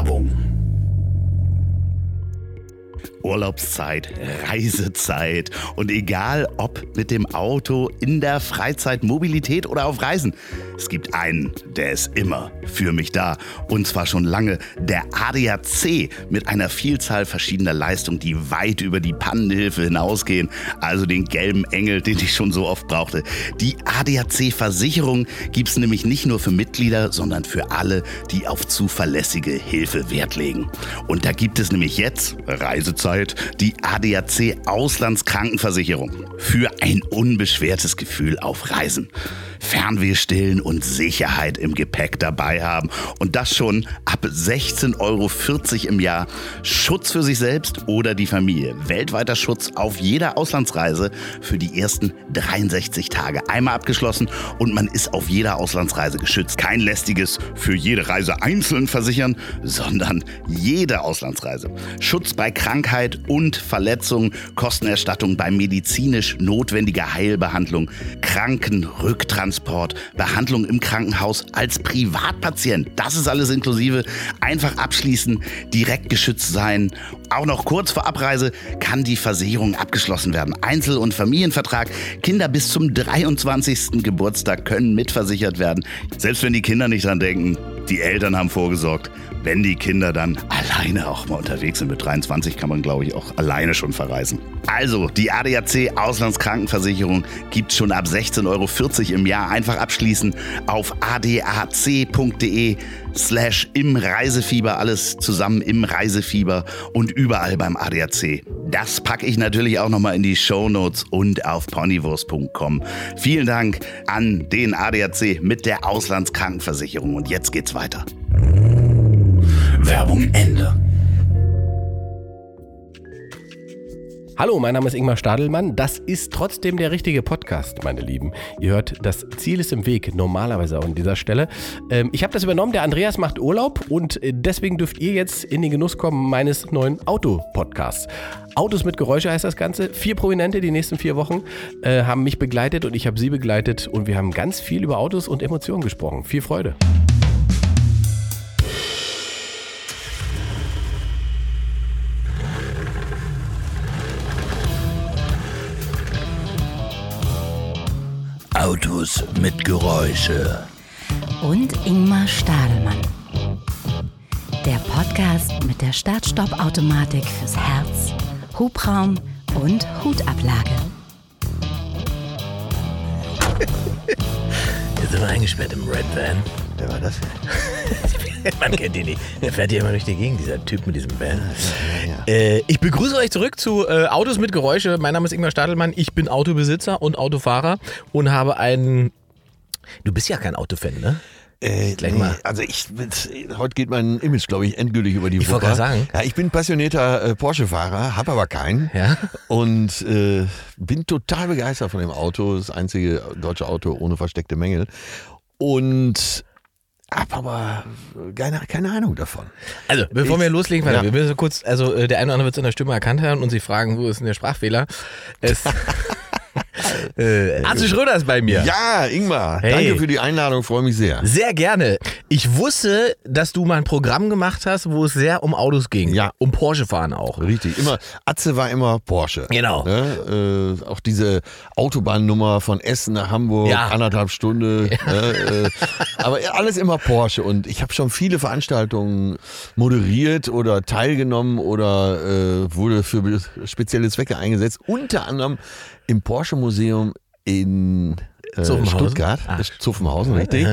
Werbung. Urlaubszeit, Reisezeit und egal ob mit dem Auto, in der Freizeit, Mobilität oder auf Reisen. Es gibt einen, der ist immer für mich da und zwar schon lange, der ADAC mit einer Vielzahl verschiedener Leistungen, die weit über die Pannenhilfe hinausgehen, also den gelben Engel, den ich schon so oft brauchte. Die ADAC-Versicherung gibt es nämlich nicht nur für Mitglieder, sondern für alle, die auf zuverlässige Hilfe Wert legen. Und da gibt es nämlich jetzt Reisezeit die ADAC Auslandskrankenversicherung für ein unbeschwertes Gefühl auf Reisen. Fernweh stillen und Sicherheit im Gepäck dabei haben. Und das schon ab 16,40 Euro im Jahr. Schutz für sich selbst oder die Familie. Weltweiter Schutz auf jeder Auslandsreise für die ersten 63 Tage. Einmal abgeschlossen und man ist auf jeder Auslandsreise geschützt. Kein lästiges für jede Reise einzeln versichern, sondern jede Auslandsreise. Schutz bei Krankheit und Verletzung, Kostenerstattung bei medizinisch notwendiger Heilbehandlung, Krankenrücktransport Transport, Behandlung im Krankenhaus als Privatpatient. Das ist alles inklusive. Einfach abschließen, direkt geschützt sein. Auch noch kurz vor Abreise kann die Versicherung abgeschlossen werden. Einzel- und Familienvertrag. Kinder bis zum 23. Geburtstag können mitversichert werden. Selbst wenn die Kinder nicht dran denken, die Eltern haben vorgesorgt wenn die Kinder dann alleine auch mal unterwegs sind. Mit 23 kann man, glaube ich, auch alleine schon verreisen. Also, die ADAC Auslandskrankenversicherung gibt schon ab 16,40 Euro im Jahr. Einfach abschließen auf adac.de slash im Reisefieber. Alles zusammen im Reisefieber und überall beim ADAC. Das packe ich natürlich auch nochmal in die Show Notes und auf ponywurst.com. Vielen Dank an den ADAC mit der Auslandskrankenversicherung. Und jetzt geht's weiter. Werbung Ende. Hallo, mein Name ist Ingmar Stadelmann. Das ist trotzdem der richtige Podcast, meine Lieben. Ihr hört, das Ziel ist im Weg, normalerweise auch an dieser Stelle. Ähm, ich habe das übernommen, der Andreas macht Urlaub und äh, deswegen dürft ihr jetzt in den Genuss kommen meines neuen Auto-Podcasts. Autos mit Geräusche heißt das Ganze. Vier Prominente die nächsten vier Wochen äh, haben mich begleitet und ich habe sie begleitet und wir haben ganz viel über Autos und Emotionen gesprochen. Viel Freude. Autos mit Geräusche. Und Ingmar Stadelmann. Der Podcast mit der Start-Stopp-Automatik fürs Herz, Hubraum und Hutablage. Jetzt sind wir eingesperrt im Red Van. Wer war das? Man kennt ihn nicht. Der fährt hier immer durch die Gegend, dieser Typ mit diesem Van. Äh, ich begrüße euch zurück zu äh, Autos mit Geräusche. Mein Name ist Ingmar Stadelmann. Ich bin Autobesitzer und Autofahrer und habe einen. Du bist ja kein Autofan, ne? Äh, Gleich mal. Also ich, heute geht mein Image, glaube ich, endgültig über die Ich Wupper. gerade sagen. Ja, ich bin passionierter äh, Porsche-Fahrer, habe aber keinen. Ja. Und äh, bin total begeistert von dem Auto. Das einzige deutsche Auto ohne versteckte Mängel. Und hab aber keine, keine Ahnung davon. Also, bevor Ich- wir loslegen, ja. wir müssen kurz, also äh, der eine oder andere wird es in der Stimme erkannt haben und sich fragen, wo ist denn der Sprachfehler? Es, äh, Arze Schröder ist bei mir. Ja, Ingmar, Hey. danke für die Einladung, freue mich sehr. Sehr gerne. Ich wusste, dass du mal ein Programm gemacht hast, wo es sehr um Autos ging. Ja. Um Porsche fahren auch. Richtig, immer, Atze war immer Porsche. Genau. Ne? Äh, auch diese Autobahnnummer von Essen nach Hamburg, Ja. anderthalb Stunden. Ne? Äh, aber alles immer Porsche. Und ich habe schon viele Veranstaltungen moderiert oder teilgenommen oder äh, wurde für spezielle Zwecke eingesetzt. Unter anderem im Porsche Museum in äh, Zuffenhausen? Stuttgart, Ah. Zuffenhausen, richtig.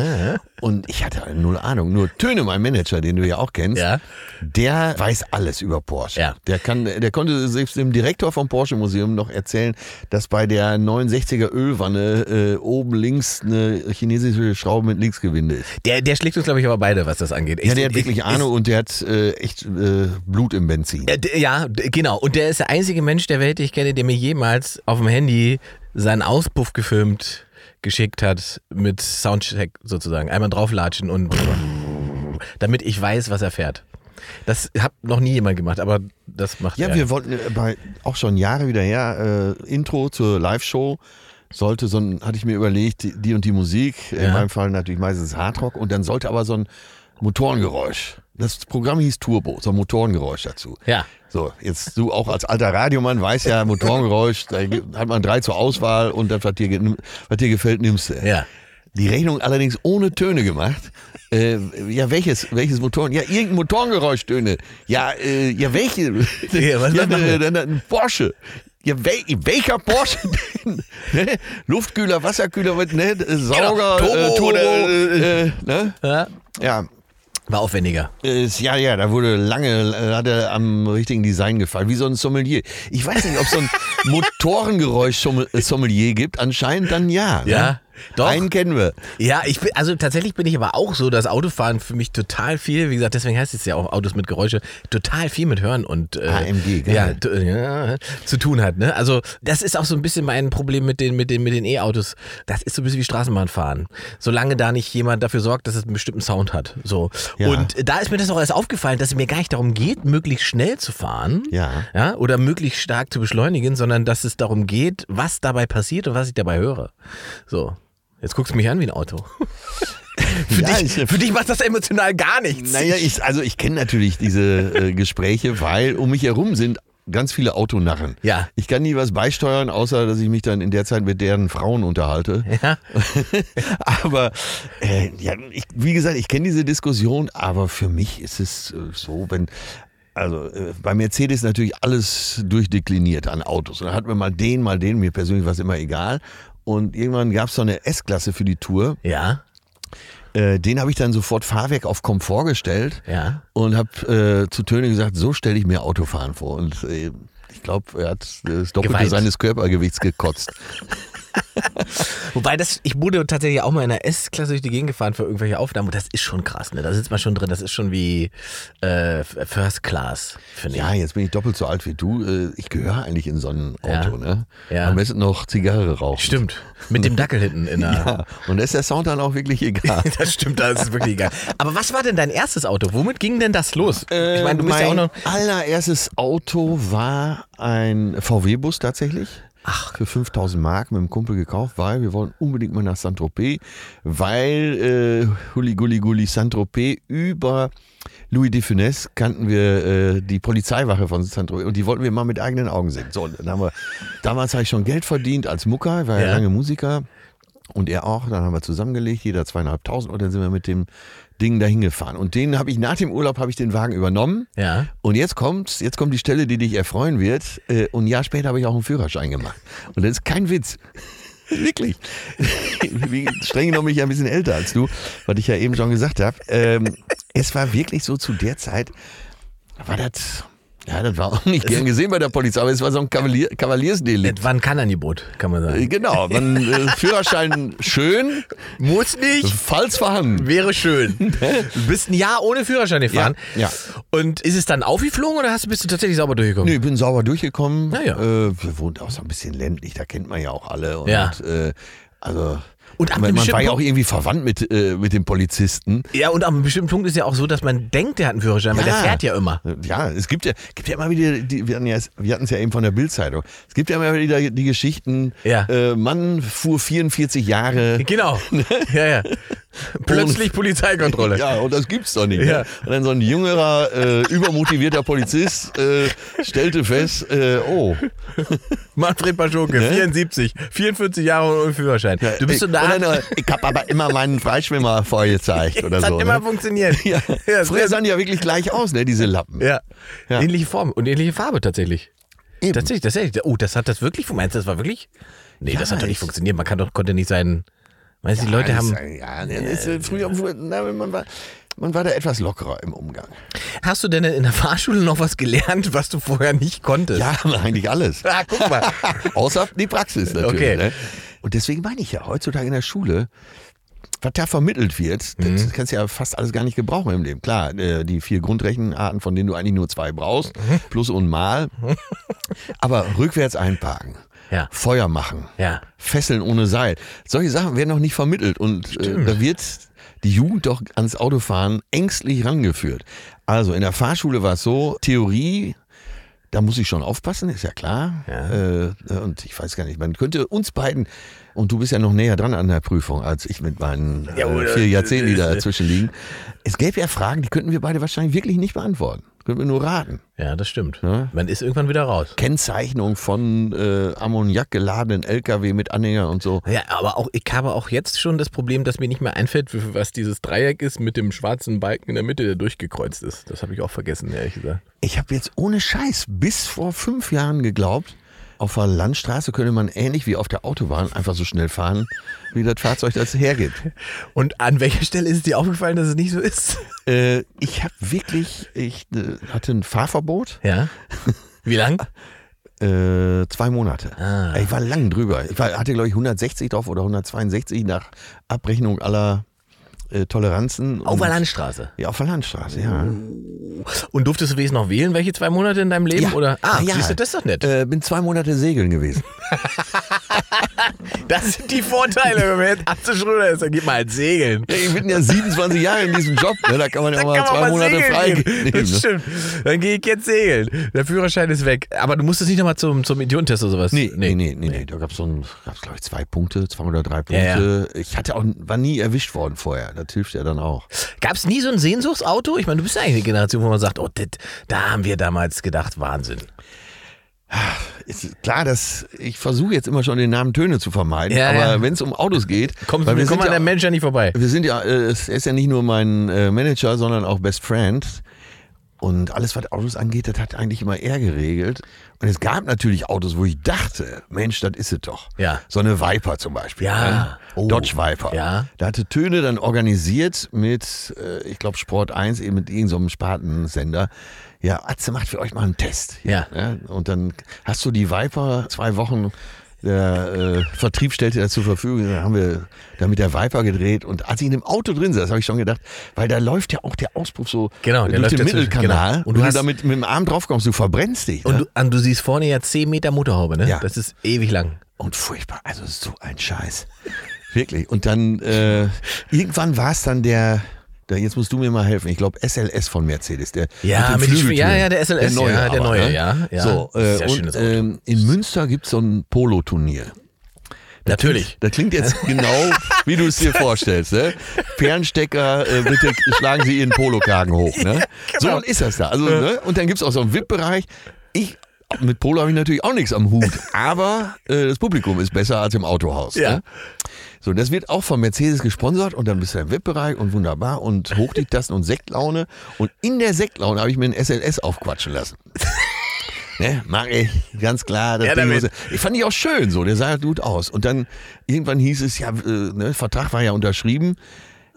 Und ich hatte null Ahnung. Nur Töne, mein Manager, den du ja auch kennst, Ja. der weiß alles über Porsche. Ja. Der kann, der konnte selbst dem Direktor vom Porsche Museum noch erzählen, dass bei der 69er Ölwanne äh, oben links eine chinesische Schraube mit Linksgewinde ist. Der, der schlägt uns, glaube ich, aber beide, was das angeht. Ja, Ich- der hat ich- wirklich ich- Ahnung und der hat äh, echt äh, Blut im Benzin. Ja, d- Ja, genau. Und der ist der einzige Mensch der Welt, den ich kenne, der mir jemals auf dem Handy seinen Auspuff gefilmt geschickt hat mit Soundcheck sozusagen. Einmal drauflatschen und damit ich weiß, was er fährt. Das hat noch nie jemand gemacht, aber das macht Ja, er. wir wollten äh, bei, auch schon Jahre wieder her, äh, Intro zur Live-Show. Sollte so ein, hatte ich mir überlegt, die, und die Musik, in Ja. meinem Fall natürlich meistens Hardrock, und dann sollte aber so ein Motorengeräusch. Das Programm hieß Turbo, so ein Motorengeräusch dazu. Ja. So, jetzt du auch als alter Radiomann weißt ja, Motorengeräusch, da hat man drei zur Auswahl und das, was dir, was dir gefällt, nimmst du. Ja. Die Rechnung allerdings ohne Töne gemacht. Äh, ja, welches, welches Motoren? Ja, irgendein Motorengeräuschtöne. Ja, äh, ja, welche? Ja, was ja, äh, dann ein Porsche. Ja, wel, welcher Porsche denn? ne? Luftkühler, Wasserkühler, was, ne? Sauger, Turbo äh, Turbo, oder, äh, ne? ja. Ja, War aufwendiger. ist, ja, ja, da wurde lange, äh, hat er am richtigen Design gefallen, wie so ein Sommelier. Ich weiß nicht, ob es so ein Motorengeräusch-Sommelier gibt. Anscheinend dann ja. Ne? Doch. Einen kennen wir. Ja, ich bin, also tatsächlich bin ich aber auch so, dass Autofahren für mich total viel, wie gesagt, deswegen heißt es ja auch Autos mit Geräusche, total viel mit Hören und äh, AMG, ja, t- ja, zu tun hat. Ne? Also das ist auch so ein bisschen mein Problem mit den mit den mit den E-Autos. Das ist so ein bisschen wie Straßenbahnfahren. Solange da nicht jemand dafür sorgt, dass es einen bestimmten Sound hat. So. Ja. Und da ist mir das auch erst aufgefallen, dass es mir gar nicht darum geht, möglichst schnell zu fahren. Ja. Ja, oder möglichst stark zu beschleunigen, sondern dass es darum geht, was dabei passiert und was ich dabei höre. So. Jetzt guckst du mich an wie ein Auto. für, Ja, dich, ich- für dich macht das emotional gar nichts. Naja, ich, also ich kenne natürlich diese äh, Gespräche, weil um mich herum sind ganz viele Autonarren. Ja. Ich kann nie was beisteuern, außer dass ich mich dann in der Zeit mit deren Frauen unterhalte. Ja. aber äh, ja, ich, wie gesagt, ich kenne diese Diskussion, aber für mich ist es äh, so, wenn also äh, bei Mercedes natürlich alles durchdekliniert an Autos. Und dann hatten wir mal den, mal den, mir persönlich war es immer egal. Und irgendwann gab es so eine S-Klasse für die Tour. Ja. Äh, den habe ich dann sofort Fahrwerk auf Komfort gestellt Ja. und habe äh, zu Töne gesagt, so stelle ich mir Autofahren vor. Und äh, ich glaube, er hat das Doppelte Geweint. seines Körpergewichts gekotzt. Wobei das, ich wurde tatsächlich auch mal in einer S-Klasse durch die Gegend gefahren für irgendwelche Aufnahmen und das ist schon krass, ne? Da sitzt man schon drin, das ist schon wie äh, First Class, finde ich. Ja, jetzt bin ich doppelt so alt wie du. Äh, Ich gehöre eigentlich in so ein Auto, Ja. ne? Ja. Am besten noch Zigarre rauchen. Stimmt. Mit dem Dackel hinten in der. Ja, und da ist der Sound dann auch wirklich egal. Das stimmt, das ist wirklich egal. Aber was war denn dein erstes Auto? Womit ging denn das los? ich meine, du bist mein ja auch noch. allererstes Auto war ein VW-Bus tatsächlich. Ach. Für 5000 Mark mit dem Kumpel gekauft, weil wir wollten unbedingt mal nach Saint-Tropez, weil äh, Huli Gulli Gulli Saint-Tropez über Louis de Funès kannten wir äh, die Polizeiwache von Saint-Tropez und die wollten wir mal mit eigenen Augen sehen. So, dann haben wir, damals habe ich schon Geld verdient als Mucker, ich war ja Ja. lange Musiker und er auch. Dann haben wir zusammengelegt, jeder zweieinhalbtausend und dann sind wir mit dem Ding dahin gefahren. Und den habe ich nach dem Urlaub habe ich den Wagen übernommen. Ja. Und jetzt kommt, jetzt kommt die Stelle, die dich erfreuen wird. Äh, Und ein Jahr später habe ich auch einen Führerschein gemacht. Und das ist kein Witz. Wirklich. Streng genommen bin ich ja ein bisschen älter als du, was ich ja eben schon gesagt habe. Ähm, es war wirklich so zu der Zeit, war das, ja, das war auch nicht gern gesehen bei der Polizei, aber es war so ein Kavalier, Kavaliersdelikt. Das war ein Kanangebot, kann man sagen. Genau, man, äh, Führerschein schön, Muss nicht. falls vorhanden. Wäre schön. Du bist ein Jahr ohne Führerschein gefahren. Ja, Und ist es dann aufgeflogen oder hast, du- bist du tatsächlich sauber durchgekommen? Nee, ich bin sauber durchgekommen. Na ja. Äh, wir wohnen auch so ein bisschen ländlich, da kennt man ja auch alle. Und, Ja. äh, also, Und ab man, man war ja auch irgendwie verwandt mit, äh, mit dem Polizisten. Ja, und an einem bestimmten Punkt ist ja auch so, dass man denkt, der hat einen Führerschein, weil der fährt ja immer. Ja, es gibt ja, gibt ja immer wieder, die, wir hatten ja, es ja eben von der Bildzeitung. Es gibt ja immer wieder die Geschichten, Ja. äh, Mann fuhr 44 Jahre. Genau. Ja, ja. Plötzlich Polizeikontrolle. Ja, und das gibt's doch nicht. Ja. Ne? Und dann so ein jüngerer, äh, übermotivierter Polizist äh, stellte fest, äh, oh, Manfred Paschoke, 74, 44 Jahre ohne Führerschein. Du bist so dann, äh, ich habe aber immer meinen Freischwimmer vorgezeigt oder das so. hat immer ne? funktioniert. Ja. Ja, Früher sahen die ja wirklich gleich aus, ne, diese Lappen. ja. Ja. Ähnliche Form und ähnliche Farbe tatsächlich. Eben. Tatsächlich, tatsächlich. Oh, das hat das wirklich, du, das war wirklich? Nee, Ja, das hat doch nicht ich- funktioniert. Man kann doch, konnte nicht sein. Weißt du, die Leute das haben. Ist, ja, das ist, früher, na, man, war, man war da etwas lockerer im Umgang. Hast du denn in der Fahrschule noch was gelernt, was du vorher nicht konntest? Ja, eigentlich alles. Ah, guck mal. Außer die Praxis natürlich. Okay. Ne? Und deswegen meine ich ja, heutzutage in der Schule, was da vermittelt wird, Mhm. das kannst du ja fast alles gar nicht gebrauchen im Leben. Klar, äh, die vier Grundrechenarten, von denen du eigentlich nur zwei brauchst, Mhm. plus und mal. Aber rückwärts einparken, Ja. Feuer machen, Ja. Fesseln ohne Seil. Solche Sachen werden noch nicht vermittelt und äh, da wird die Jugend doch ans Autofahren ängstlich rangeführt. Also in der Fahrschule war es so, Theorie Da muss ich schon aufpassen, ist ja klar. Ja. Äh, und ich weiß gar nicht, man könnte uns beiden, und du bist ja noch näher dran an der Prüfung als ich mit meinen äh, vier Jahrzehnten, die dazwischen liegen. Es gäbe ja Fragen, die könnten wir beide wahrscheinlich wirklich nicht beantworten. Könnten wir nur raten. Ja, das stimmt. Ja. Man ist irgendwann wieder raus. Kennzeichnung von äh, Ammoniak geladenen LKW mit Anhänger und so. Ja, aber auch, ich habe auch jetzt schon das Problem, dass mir nicht mehr einfällt, was dieses Dreieck ist mit dem schwarzen Balken in der Mitte, der durchgekreuzt ist. Das habe ich auch vergessen, ehrlich gesagt. Ich habe jetzt ohne Scheiß bis vor fünf Jahren geglaubt, auf der Landstraße könne man ähnlich wie auf der Autobahn einfach so schnell fahren, wie das Fahrzeug das hergibt. Und an welcher Stelle ist es dir aufgefallen, dass es nicht so ist? Äh, ich habe wirklich, ich äh, hatte ein Fahrverbot, Ja. Wie lang? äh, zwei Monate. Ah. Ich war lang drüber. Ich war, hatte, glaube ich, 160 drauf oder 162 nach Abrechnung aller äh, Toleranzen. Auf der Landstraße. Ja, auf der Landstraße, ja. Und durftest du wenigstens noch wählen, welche zwei Monate in deinem Leben? Ja. Oder? Ah, Ah, ja. siehst du, das ist doch nett. Äh, bin zwei Monate segeln gewesen. Das sind die Vorteile, wenn man jetzt Atze Schröder ist, dann geht man halt segeln. Ja, ich bin ja 27 Jahre in diesem Job. Ne? Da kann man ja mal zwei mal Monate frei gehen. Das stimmt. Dann gehe ich jetzt segeln. Der Führerschein ist weg. Aber du musstest nicht nochmal zum, zum Idiotentest oder sowas? Nee, nee, nee, nee, nee. Da gab es so ein, gab's, glaube ich, zwei Punkte, zwei oder drei Punkte. Ja, Ich hatte auch, war nie erwischt worden vorher. Das hilft ja dann auch. Gab es nie so ein Sehnsuchtsauto? Ich meine, du bist ja eigentlich eine Generation, wo man sagt, oh, dit, da haben wir damals gedacht, Wahnsinn. Ist klar, dass ich versuche jetzt immer schon den Namen Töne zu vermeiden, Ja, aber ja. wenn es um Autos geht, Komm, weil wir kommen an ja, der Mensch ja nicht vorbei. wir sind ja, äh, es- er ist ja nicht nur mein äh, Manager, sondern auch Best Friend. Und alles, was Autos angeht, das hat eigentlich immer er geregelt. Und es gab natürlich Autos, wo ich dachte, Mensch, das ist es doch. Ja. So eine Viper zum Beispiel. Ja. Ne? Oh. Dodge Viper. Ja. Da hatte Töne dann organisiert mit, äh, ich glaube, Sport 1, eben mit irgendeinem so einem Spartensender. Ja, Atze macht für euch mal einen Test. Ja. Und dann hast du die Viper zwei Wochen. Der äh, Vertrieb stellte das zur Verfügung, dann haben wir da mit der Viper gedreht und als ich in dem Auto drin saß, habe ich schon gedacht, weil da läuft ja auch der Auspuff so Genau, der durch läuft den Mittelkanal genau. und du wenn hast- du da mit, dem Arm drauf kommst, du verbrennst dich. Und ne? du, und du siehst vorne ja 10 Meter Motorhaube, ne? Ja. Das ist ewig lang. Und furchtbar, also so ein Scheiß. Wirklich. Und dann, äh, irgendwann war es dann der, der, jetzt musst du mir mal helfen, ich glaube SLS von Mercedes. Der, Ja, mit Flügeltüren. ja, ja, der SLS, ja, der aber, neue, ne? ja, ja. So, äh, und ähm, in Münster gibt es so ein Polo-Turnier. Natürlich. Das klingt jetzt genau, wie du es dir vorstellst. Ne? Fernstecker, äh, bitte schlagen Sie Ihren Polokragen hoch. Ne? genau. So ist das da. Also, ne? Und dann gibt es auch so einen VIP-Bereich. Ich, mit Polo habe ich natürlich auch nichts am Hut, aber äh, das Publikum ist besser als im Autohaus. Ja. Ne? So, das wird auch von Mercedes gesponsert und dann bist du im VIP-Bereich und wunderbar und hoch die und Sektlaune. Und in der Sektlaune habe ich mir einen SLS aufquatschen lassen. Ne, mag ich, ganz klar. Das Ja, Ding damit. ich fand die auch schön so, der sah gut aus. Und dann irgendwann hieß es, ja, äh, ne, Vertrag war ja unterschrieben,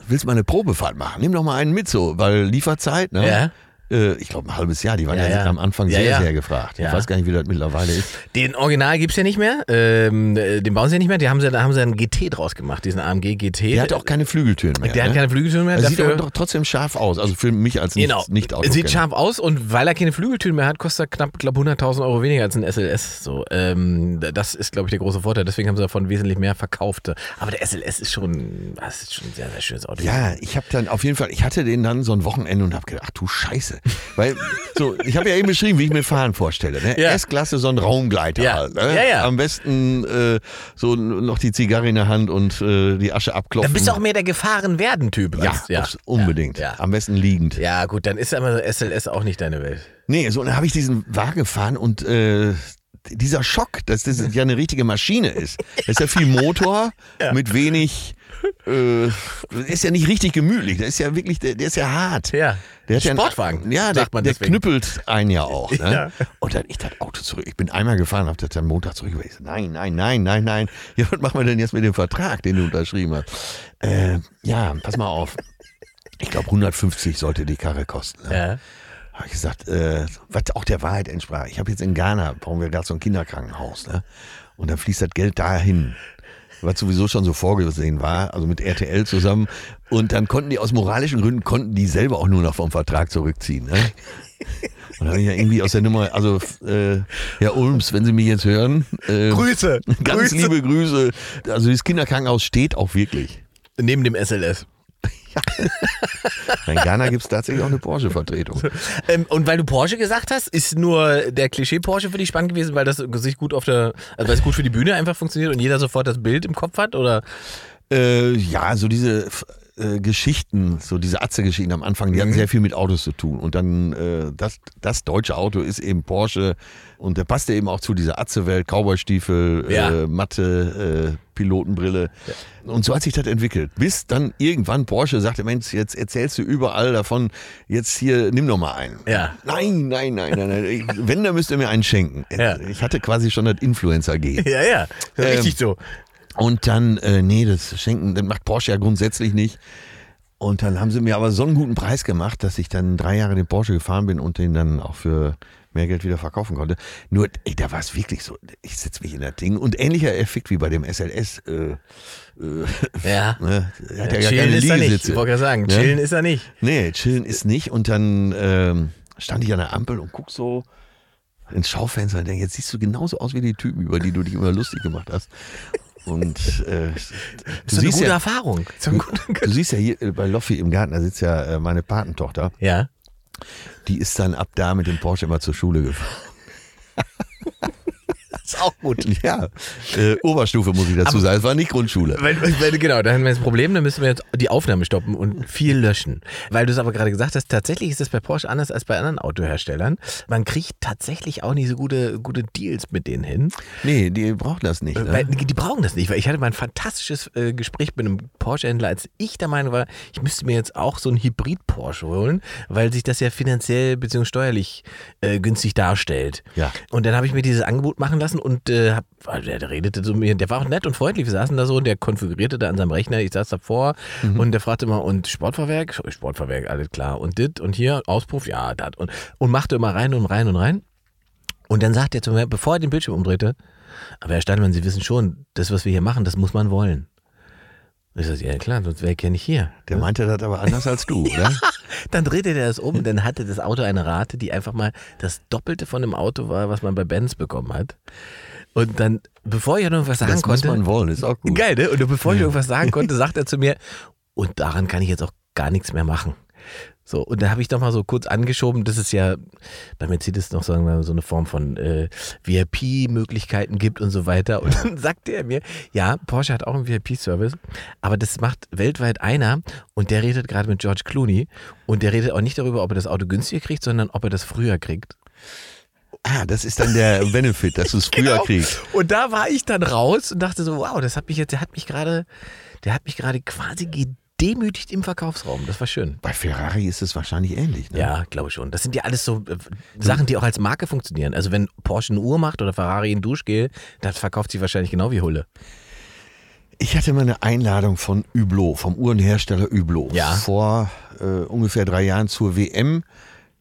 willst mal eine Probefahrt machen? Nimm doch mal einen mit so, weil Lieferzeit, ne? Ja. Äh, ich glaube ein halbes Jahr, die waren ja, Ja, ja. am Anfang Ja, sehr, sehr gefragt. Ich weiß gar nicht, wie das mittlerweile ist. Den Original gibt's ja nicht mehr. Ähm, äh, den bauen sie ja nicht mehr. Die haben sie, da haben sie einen GT draus gemacht, diesen AMG GT. Der hat auch keine Flügeltüren mehr. Der hat ne? keine Flügeltüren mehr. Er sieht aber doch trotzdem scharf aus, also für mich als nicht, genau. nicht Auto. Sieht scharf aus und weil er keine Flügeltüren mehr hat, kostet er knapp, glaube 100.000 Euro weniger als ein SLS. So, ähm, das ist, glaube ich, der große Vorteil. Deswegen haben sie davon wesentlich mehr verkauft. Aber der SLS ist schon, das ist schon ein sehr, sehr schönes Auto. Ja, ich habe dann auf jeden Fall, ich hatte den dann so ein Wochenende und habe gedacht, ach du Scheiße. Weil, so, ich habe ja eben beschrieben, wie ich mir Fahren vorstelle. Ne? Ja. S-Klasse, so ein Raumgleiter Ja. halt. Ne? Ja, ja. Am besten äh, so noch die Zigarre in der Hand und äh, die Asche abklopfen. Dann bist du auch mehr der Gefahren-Werden-Typ. ja, ja. unbedingt. Ja. Am besten liegend. ja, gut, dann ist aber SLS auch nicht deine Welt. Nee, so, und dann habe ich diesen Wagen gefahren und äh, dieser Schock, dass das ja eine richtige Maschine ist. Das ist ja viel Motor mit wenig. Äh, ist ja nicht richtig gemütlich. Der ist ja wirklich, der, der ist ja hart. Ja. Der hat ja einen- Sportwagen, Ja, der, man der deswegen. knüppelt einen ja auch. Ne? Ja. Und dann ich das Auto zurück. Ich bin einmal gefahren, hab das dann Montag zurück. Ich so, nein, nein, nein, nein, nein. Ja, was machen wir denn jetzt mit dem Vertrag, den du unterschrieben hast? Äh, ja, pass mal auf. Ich glaube, 150 sollte die Karre kosten. Ne? Ja. Habe ich gesagt, äh, was auch der Wahrheit entsprach. Ich habe jetzt in Ghana, brauchen wir gerade so ein Kinderkrankenhaus. Ne? Und dann fließt das Geld dahin. Was sowieso schon so vorgesehen war, also mit RTL zusammen. Und dann konnten die aus moralischen Gründen, konnten die selber auch nur noch vom Vertrag zurückziehen. Ne? Und dann ja irgendwie aus der Nummer, also äh, Herr Ulms, wenn Sie mich jetzt hören, äh, Grüße. ganz Grüße. liebe Grüße. Also das Kinderkrankenhaus steht auch wirklich. Neben dem SLS. In Ghana gibt es tatsächlich auch eine Porsche-Vertretung. Ähm, und weil du Porsche gesagt hast, ist nur der Klischee Porsche für dich spannend gewesen, weil das sich gut auf der, also weil es gut für die Bühne einfach funktioniert und jeder sofort das Bild im Kopf hat? Oder? Äh, ja, so diese äh, Geschichten, so diese Atze-Geschichten am Anfang, die hatten sehr viel mit Autos zu tun. Und dann äh, das, das deutsche Auto ist eben Porsche und der passte eben auch zu dieser Atze-Welt, Cowboystiefel, Ja. äh, Matte, äh, Pilotenbrille. Und so hat sich das entwickelt. Bis dann irgendwann Porsche sagte, Mensch, jetzt erzählst du überall davon, jetzt hier, nimm doch mal einen. Ja. Nein, nein, nein, nein, nein. Ich- Wenn, dann müsst ihr mir einen schenken. Ja. Ich hatte quasi schon das Influencer-G. Ja, ja. Ähm, Richtig so. Und dann, äh, nee, das Schenken, das macht Porsche ja grundsätzlich nicht. Und dann haben sie mir aber so einen guten Preis gemacht, dass ich dann drei Jahre den Porsche gefahren bin und den dann auch für mehr Geld wieder verkaufen konnte. Nur, ey, da war es wirklich so, ich setze mich in das Ding und ähnlicher Effekt wie bei dem SLS. Äh, äh, Ja. ne, ja, chillen ist er nicht. Ich wollte gerade sagen, Ne? chillen ist er nicht. Nee, chillen ist nicht. Und dann ähm, stand ich an der Ampel und guck so ins Schaufenster und denke, jetzt siehst du genauso aus wie die Typen, über die du dich immer lustig gemacht hast. Und äh, du, Das ist eine gute ja, Erfahrung. Ein guter- du siehst ja hier äh, bei Loffi im Garten, da sitzt ja äh, meine Patentochter. Ja. Die ist dann ab da mit dem Porsche immer zur Schule gefahren. Ist auch gut. Ja, äh, Oberstufe muss ich dazu sagen. Es war nicht Grundschule. Wenn, wenn, genau, dann haben wir das Problem, dann müssen wir jetzt die Aufnahme stoppen und viel löschen. Weil du es aber gerade gesagt hast, tatsächlich ist es bei Porsche anders als bei anderen Autoherstellern. Man kriegt tatsächlich auch nicht so gute, gute Deals mit denen hin. Nee, die brauchen das nicht. Weil Ne? die, die brauchen das nicht, weil ich hatte mal ein fantastisches äh, Gespräch mit einem Porsche-Händler, als ich der Meinung war, ich müsste mir jetzt auch so einen Hybrid-Porsche holen, weil sich das ja finanziell bzw. steuerlich äh, günstig darstellt. Ja. Und dann habe ich mir dieses Angebot machen lassen und äh, hab, der, redete so mir, der war auch nett und freundlich. Wir saßen da so und der konfigurierte da an seinem Rechner. Ich saß davor und der fragte immer, und Sportfahrwerk? Sportfahrwerk, alles klar. Und dit und hier, Auspuff, ja, dat. Und, und machte immer rein und rein und rein. Und dann sagt er zu mir, bevor er den Bildschirm umdrehte, aber Herr Steinmann, Sie wissen schon, das, was wir hier machen, das muss man wollen. Ich sagte, ja klar, sonst wäre ich ja nicht hier. Der meinte das aber anders als du, oder? Dann drehte der das um, dann hatte das Auto eine Rate, die einfach mal das Doppelte von dem Auto war, was man bei Benz bekommen hat. Und dann, bevor ich noch irgendwas sagen Das muss konnte, man wollen, ist auch gut. geil, ne? Und bevor ich irgendwas sagen konnte, sagt er zu mir, und daran kann ich jetzt auch gar nichts mehr machen. So, und da habe ich doch mal so kurz angeschoben, dass es ja bei Mercedes noch sagen wir, mal, so eine Form von äh, VIP-Möglichkeiten gibt und so weiter. Und dann sagte er mir, ja, Porsche hat auch einen VIP-Service, aber das macht weltweit einer und der redet gerade mit George Clooney und der redet auch nicht darüber, ob er das Auto günstiger kriegt, sondern ob er das früher kriegt. Ah, das ist dann der Benefit, dass du es früher Genau. kriegst. Und da war ich dann raus und dachte so, wow, das hat mich jetzt, der hat mich gerade, der hat mich gerade quasi gedemütigt im Verkaufsraum. Das war schön. Bei Ferrari ist es wahrscheinlich ähnlich. Ne? Ja, glaube ich schon. Das sind ja alles so äh, Sachen, die auch als Marke funktionieren. Also wenn Porsche eine Uhr macht oder Ferrari ein Duschgel, das verkauft sich wahrscheinlich genau wie Hulle. Ich hatte mal eine Einladung von Hublot, vom Uhrenhersteller Hublot, Ja. vor äh, ungefähr drei Jahren zur WM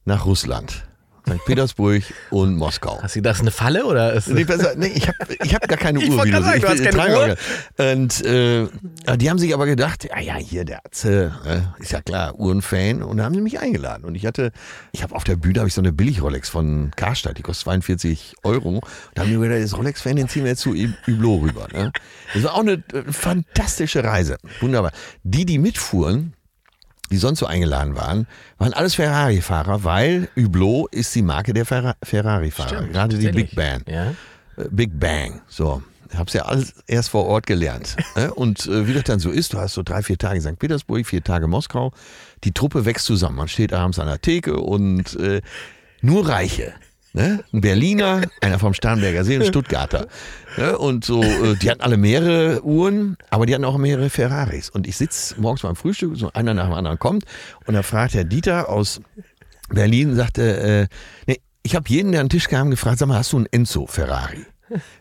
nach Russland. St. Petersburg und Moskau. Hast du das eine Falle oder ist Nee, besser, nee, ich habe ich hab gar keine Ich Uhr. wie sagen, du hast ich keine Uhr. Und äh, die haben sich aber gedacht, ja, ja, hier der Atze, äh, ist ja klar, Uhrenfan. Und da haben sie mich eingeladen. Und ich hatte, ich habe auf der Bühne habe ich so eine Billig-Rolex von Karstadt, die kostet 42 Euro. Da haben die gedacht, das Rolex-Fan, den ziehen wir jetzt zu Hublot rüber. Ne? Das war auch eine äh, fantastische Reise. Wunderbar. Die, die mitfuhren, die sonst so eingeladen waren, waren alles Ferrari-Fahrer, weil Hublot ist die Marke der Ferra Ferrari-Fahrer. Gerade die Big Bang. Ja. Äh, Big Bang. So. Ich hab's ja alles erst vor Ort gelernt. ne? Und äh, wie das dann so ist, du hast so drei, vier Tage St. Petersburg, vier Tage Moskau. Die Truppe wächst zusammen. Man steht abends an der Theke und äh, nur Reiche. Ne? Ein Berliner, einer vom Starnberger See, ein Stuttgarter. Ne? Und so, äh, die hatten alle mehrere Uhren, aber die hatten auch mehrere Ferraris. Und ich sitze morgens beim Frühstück, so einer nach dem anderen kommt und da fragt Herr Dieter aus Berlin, sagte, äh, nee, ich habe jeden, der an den Tisch kam, gefragt, sag mal, hast du einen Enzo Ferrari?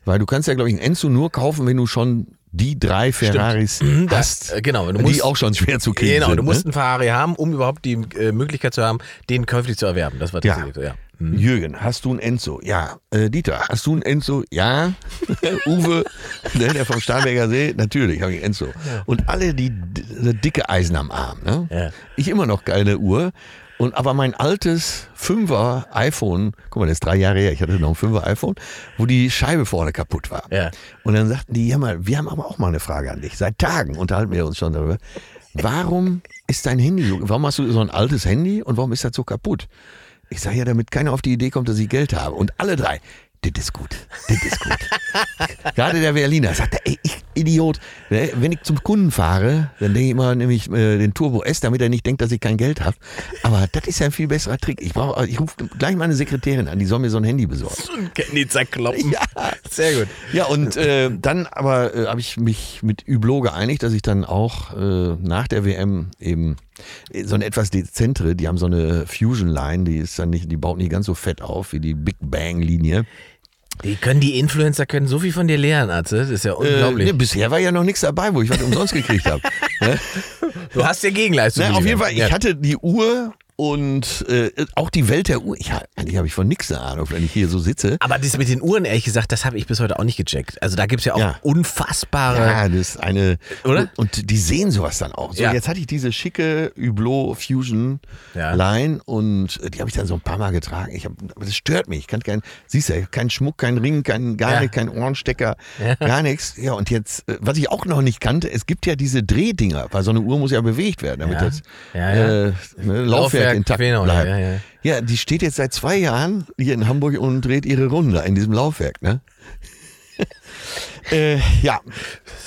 Weil du kannst ja, glaube ich, einen Enzo nur kaufen, wenn du schon die drei Ferraris hast, äh, genau, du die musst- auch schon schwer zu kriegen Genau, sind. du musst ne? einen Ferrari haben, um überhaupt die äh, Möglichkeit zu haben, den käuflich zu erwerben. Das war Ja. tatsächlich so, ja. Jürgen, hast du einen Enzo? Ja. Äh, Dieter, hast du einen Enzo? Ja. Uwe, ne, der vom Starnberger See? Natürlich habe ich Enzo. Und alle die, die dicke Eisen am Arm. Ne? Ja. Ich immer noch geile Uhr. Und aber mein altes Fünfer iPhone, guck mal, das ist drei Jahre her, ich hatte noch ein Fünfer iPhone, wo die Scheibe vorne kaputt war. Ja. Und dann sagten die, ja mal, wir haben aber auch mal eine Frage an dich. Seit Tagen unterhalten wir uns schon darüber. warum ist dein Handy so, warum hast du so ein altes Handy und warum ist das so kaputt? Ich sage ja, damit keiner auf die Idee kommt, dass ich Geld habe. Und alle drei, das ist gut, das ist gut. Gerade der Berliner sagte, ey, ich Idiot, ne, wenn ich zum Kunden fahre, dann denke ich immer nämlich äh, den Turbo S, damit er nicht denkt, dass ich kein Geld habe. Aber das ist ja ein viel besserer Trick. Ich brauche, ich rufe gleich meine Sekretärin an, die soll mir so ein Handy besorgen. Candy zerkloppen. Ja. Sehr gut. Ja, und äh, dann aber äh, habe ich mich mit Hublot geeinigt, dass ich dann auch äh, nach der WM eben so eine etwas dezentere, die haben so eine Fusion Line, die ist dann nicht, die baut nicht ganz so fett auf wie die Big Bang Linie. Die können die Influencer können so viel von dir lernen, Atze. Das ist ja Äh, unglaublich. ne, bisher war ja noch nichts dabei, wo ich was umsonst gekriegt habe. Ne? du hast ja Gegenleistung. Na, auf jeden. Fall, ich hatte die Uhr und äh, auch die Welt der Uhr. Ich, eigentlich habe ich von nichts eine Ahnung, wenn ich hier so sitze. Aber das mit den Uhren, ehrlich gesagt, das habe ich bis heute auch nicht gecheckt. Also da gibt es ja auch Ja. unfassbare. Ja, das ist eine. Oder? Und, die sehen sowas dann auch. So, Ja. jetzt hatte ich diese schicke Hublot Fusion Ja. Line und die habe ich dann so ein paar Mal getragen. Ich hab, das stört mich. Ich kann kein, siehst du, kein Schmuck, kein Ring, kein, gar Ja. nicht, kein Ohrenstecker, Ja. gar nichts. Ja, und jetzt, äh, was ich auch noch nicht kannte, es gibt ja diese Drehdinger, weil so eine Uhr muss ja bewegt werden, damit Ja. das Ja, ja. Äh, ne, Laufwerk, intakt genau, bleibt. Ja, ja, ja. Ja, die steht jetzt seit zwei Jahren hier in Hamburg und dreht ihre Runde in diesem Laufwerk, ne? äh, ja,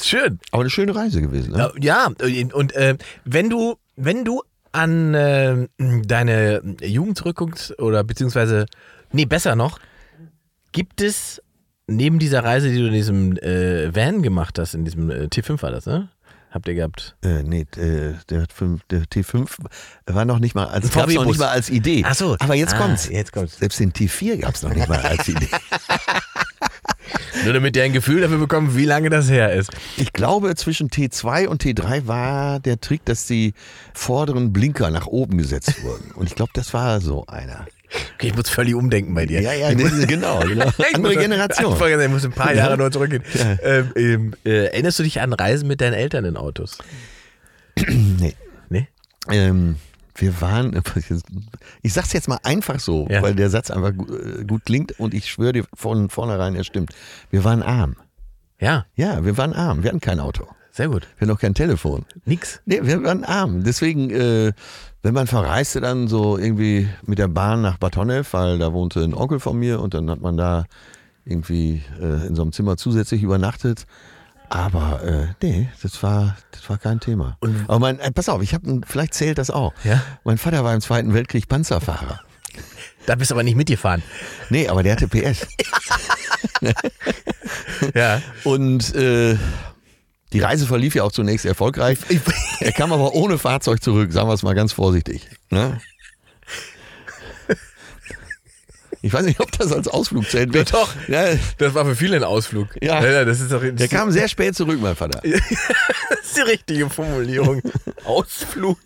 Schön. aber eine schöne Reise gewesen. Ne? Ja, und äh, wenn du, wenn du an äh, deine Jugend zurückguckst oder beziehungsweise, nee, besser noch, gibt es neben dieser Reise, die du in diesem äh, Van gemacht hast, in diesem äh, T5 war das, ne? Habt ihr gehabt? Äh, nee, äh, der, fünf, der T5 war noch nicht mal als, Ein gab's noch nicht mal als Idee. Ach so. Aber jetzt Ah, kommt's. jetzt kommt's. Selbst den T4 gab es noch nicht mal als Idee. Nur damit ihr ein Gefühl dafür bekommt, wie lange das her ist. Ich glaube, zwischen T2 und T3 war der Trick, dass die vorderen Blinker nach oben gesetzt wurden. Und ich glaube, das war so einer. Okay, ich muss völlig umdenken bei dir. Ja, ja, nee, genau, genau. Andere muss- Generation. Ich muss ein paar Jahre Ja. noch zurückgehen. Ähm, ähm, äh, erinnerst du dich an Reisen mit deinen Eltern in Autos? Nee. Nee? Ähm, wir waren, ich sag's jetzt mal einfach so, Ja. weil der Satz einfach gu- gut klingt und ich schwöre dir von vornherein, er stimmt. Wir waren arm. Ja, Ja, wir waren arm. Wir hatten kein Auto. sehr gut. Wir hatten auch kein Telefon. Nix. Nee, wir waren arm. Deswegen, äh, wenn man verreiste dann so irgendwie mit der Bahn nach Bad Honnef, weil da wohnte ein Onkel von mir und dann hat man da irgendwie äh, in so einem Zimmer zusätzlich übernachtet. Aber äh, nee, das war, das war kein Thema. Aber mein, äh, pass auf, ich habe, vielleicht zählt das auch. Ja? Mein Vater war im Zweiten Weltkrieg Panzerfahrer. Da bist du aber nicht mitgefahren. Nee, aber der hatte PS. Ja. Und äh, die Reise verlief ja auch zunächst erfolgreich. Er kam aber ohne Fahrzeug zurück, sagen wir es mal ganz vorsichtig. Ne? Ich weiß nicht, ob das als Ausflug zählt. Ja, doch. Ja, Das war für viele ein Ausflug. Ja. das ist doch der kam sehr spät zurück, mein Vater. das ist die richtige Formulierung. Ausflug.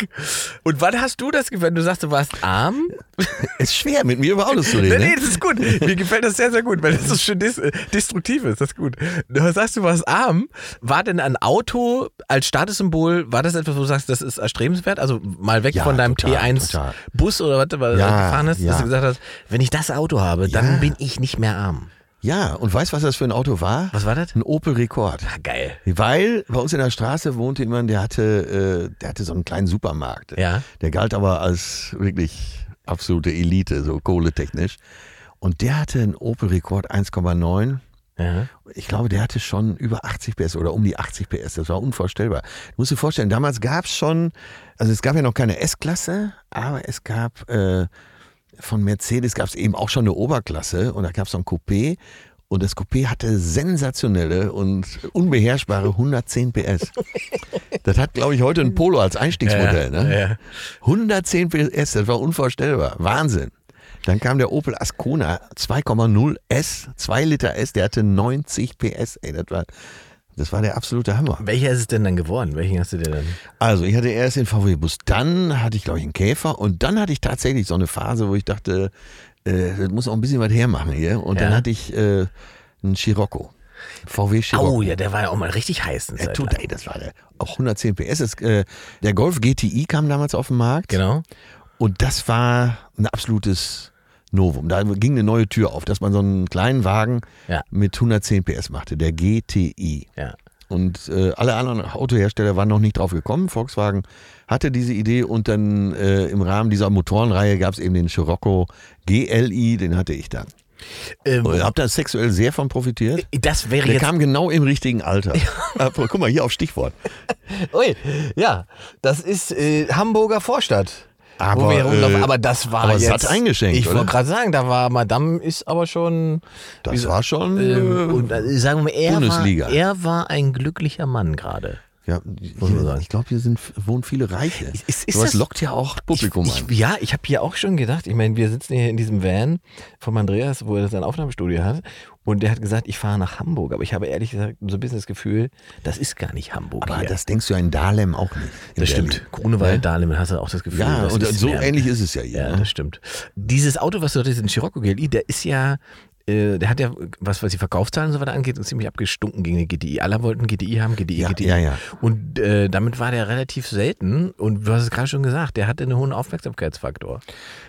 Und wann hast du das wenn du sagst, du warst arm? Ist schwer, mit mir über Autos zu Nee, reden. nee, Ne? das ist gut. Mir gefällt das sehr, sehr gut, weil das so schön destruktiv ist. Das ist gut. Du sagst, du warst arm. War denn ein Auto als Statussymbol, war das etwas, wo du sagst, das ist erstrebenswert? Also mal weg Ja, von deinem total, T1 total. Bus oder was du Ja, gefahren hast, dass ja. du gesagt hast, wenn ich das Auto habe, dann Ja. bin ich nicht mehr arm. Ja, und weißt du, was das für ein Auto war? Was war das? Ein Opel Rekord. Ah, geil. Weil bei uns in der Straße wohnte jemand, der hatte, äh, der hatte so einen kleinen Supermarkt. Ja. Der galt aber als wirklich absolute Elite, so kohletechnisch. Und der hatte einen Opel Rekord 1,9. Ja. Ich glaube, der hatte schon über 80 PS oder um die 80 PS. Das war unvorstellbar. Du musst dir vorstellen, damals gab es schon, also es gab ja noch keine S-Klasse, aber es gab äh, von Mercedes gab es eben auch schon eine Oberklasse und da gab es so ein Coupé. Und das Coupé hatte sensationelle und unbeherrschbare 110 PS. Das hat, glaube ich, heute ein Polo als Einstiegsmodell. Ja, ne? ja. 110 PS, das war unvorstellbar. Wahnsinn. Dann kam der Opel Ascona 2,0 S, 2 Liter S, der hatte 90 PS. Ey, das war, das war der absolute Hammer. Welcher ist es denn dann geworden? Welchen hast du dir dann? Also ich hatte erst den VW-Bus, dann hatte ich, glaube ich, einen Käfer und dann hatte ich tatsächlich so eine Phase, wo ich dachte, äh, das muss auch ein bisschen was hermachen hier. Und dann Ja. hatte ich äh, einen Scirocco. VW Scirocco. Oh ja, der war ja auch mal richtig heiß. Zeit tut, ey, das war der, auch 110 PS. Das, äh, der Golf GTI kam damals auf den Markt. Genau. Und das war ein absolutes Novum. Da ging eine neue Tür auf, dass man so einen kleinen Wagen Ja. mit 110 PS machte, der GTI. Ja. Und äh, alle anderen Autohersteller waren noch nicht drauf gekommen. Volkswagen hatte diese Idee und dann äh, im Rahmen dieser Motorenreihe gab es eben den Scirocco GLI, den hatte ich dann. Ähm, Ich habe da sexuell sehr von profitiert. das wäre Der jetzt. kam genau im richtigen Alter. Ah, Guck mal, hier auf Stichwort. Ui, ja, das ist äh, Hamburger Vorstadt. Aber, äh, aber das war aber jetzt. satt eingeschenkt, Ich wollte gerade sagen, da war Madame ist aber schon. Das so- war schon. Ähm, äh, und äh, sagen wir mal, er Bundesliga. war, er war ein glücklicher Mann gerade. ja, hier, sagen. ich glaube, hier sind, wohnen viele Reiche. Ist- ist Sowas das- lockt ja auch Publikum ich, an. ich, Ja, ich habe hier auch schon gedacht, ich meine, wir sitzen hier in diesem Van vom Andreas, wo er sein Aufnahmestudio hat. Und der hat gesagt, ich fahre nach Hamburg. Aber ich habe ehrlich gesagt so ein bisschen das Gefühl, das ist gar nicht Hamburg. Aber hier. das denkst du ja in Dahlem auch nicht. in das Berlin. stimmt. Grunewald, Dahlem, hast du auch das Gefühl. Ja, das und so mehr- ähnlich ist es ja hier. Ja, ne? das stimmt. Dieses Auto, was du hattest, diesen Scirocco GLI, der ist ja, äh, der hat ja, was, was die Verkaufszahlen und so weiter angeht, ziemlich abgestunken gegen den GTI. Alle wollten GTI haben, GTI, Ja, GTI. ja, ja. Und äh, damit war der relativ selten. Und du hast es gerade schon gesagt, der hatte einen hohen Aufmerksamkeitsfaktor.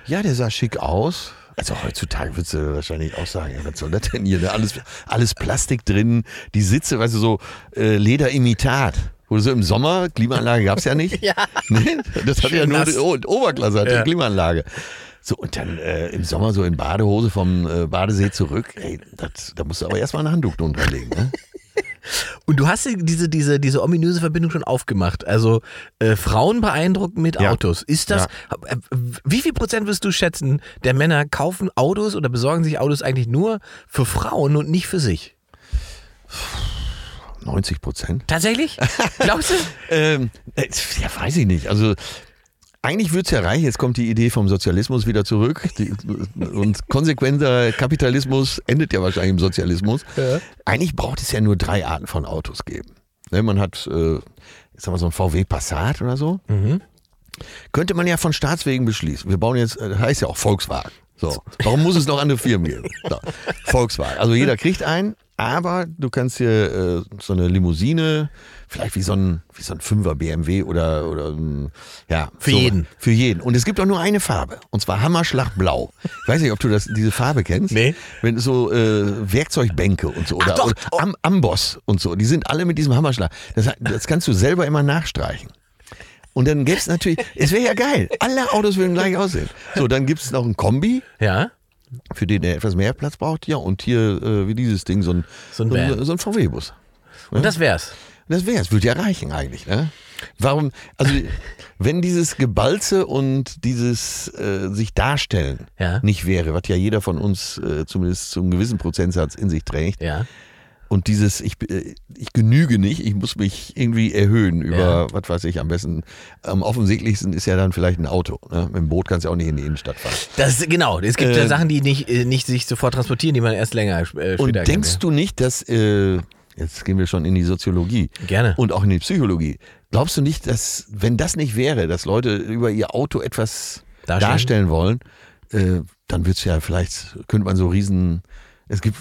Ja, der sah schick aus. Also heutzutage würdest du wahrscheinlich auch sagen, ja, was soll das denn hier? Ne? Alles, alles Plastik drin, die Sitze, weißt du, so äh, Lederimitat. Wo du so im Sommer, Klimaanlage gab es ja nicht. Ja. Nee, das hatte ja nur nass. die O- Oberklasse, hatte Ja. die Klimaanlage. So, und dann äh, im Sommer so in Badehose vom äh, Badesee zurück. Ey, das, da musst du aber erstmal ein Handtuch drunter legen. Ne? Und du hast diese, diese, diese ominöse Verbindung schon aufgemacht. Also äh, Frauen beeindrucken mit Ja. Autos. Ist das, äh, wie viel Prozent wirst du schätzen, der Männer kaufen Autos oder besorgen sich Autos eigentlich nur für Frauen und nicht für sich? 90 Prozent. Tatsächlich? Glaubst du? Ähm, äh, ja, weiß ich nicht. Also eigentlich würde es ja reichen, jetzt kommt die Idee vom Sozialismus wieder zurück. Die, und konsequenter Kapitalismus endet ja wahrscheinlich im Sozialismus. Eigentlich braucht es ja nur drei Arten von Autos geben. Ne, man hat, äh, ich sag mal, so ein VW Passat oder so. Könnte man ja von Staatswegen beschließen. Wir bauen jetzt, äh, heißt ja auch Volkswagen. So. Warum muss es noch andere Firmen geben? So. Volkswagen. Also jeder kriegt einen, aber du kannst hier äh, so eine Limousine, vielleicht wie so ein, wie so ein Fünfer BMW oder, oder ein, ja. Für so, jeden. Für jeden. Und es gibt auch nur eine Farbe. Und zwar Hammerschlag Blau. Ich weiß nicht, ob du das, diese Farbe kennst. Nee. Wenn so äh, Werkzeugbänke und so oder, doch. oder Am Amboss und so, die sind alle mit diesem Hammerschlag. Das, das kannst du selber immer nachstreichen. Und dann gäbe es natürlich, es wäre ja geil, alle Autos würden gleich aussehen. So, dann gibt es noch ein Kombi, Ja. für den er etwas mehr Platz braucht. Ja, und hier, äh, wie dieses Ding, so ein, So ein Van. so ein VW-Bus. Und das wär's. Das wäre es, würde ja reichen eigentlich. Ne? Warum, also wenn dieses Gebalze und dieses äh, sich darstellen Ja. nicht wäre, was ja jeder von uns äh, zumindest zu einem gewissen Prozentsatz in sich trägt, Ja. und dieses, ich, äh, ich genüge nicht, ich muss mich irgendwie erhöhen über, Ja. was weiß ich, am besten, am offensichtlichsten ist ja dann vielleicht ein Auto. Ne? Mit dem Boot kannst du ja auch nicht in die Innenstadt fahren. Das ist, genau. Es gibt ja Äh, Sachen, die nicht, äh, nicht sich sofort transportieren, die man erst länger äh, später Und denkst ja. du nicht, dass, äh, jetzt gehen wir schon in die Soziologie Gerne. und auch in die Psychologie, glaubst du nicht, dass, wenn das nicht wäre, dass Leute über ihr Auto etwas Darstellen? darstellen, wollen, äh, dann wird es ja vielleicht, könnte man so riesen, es gibt,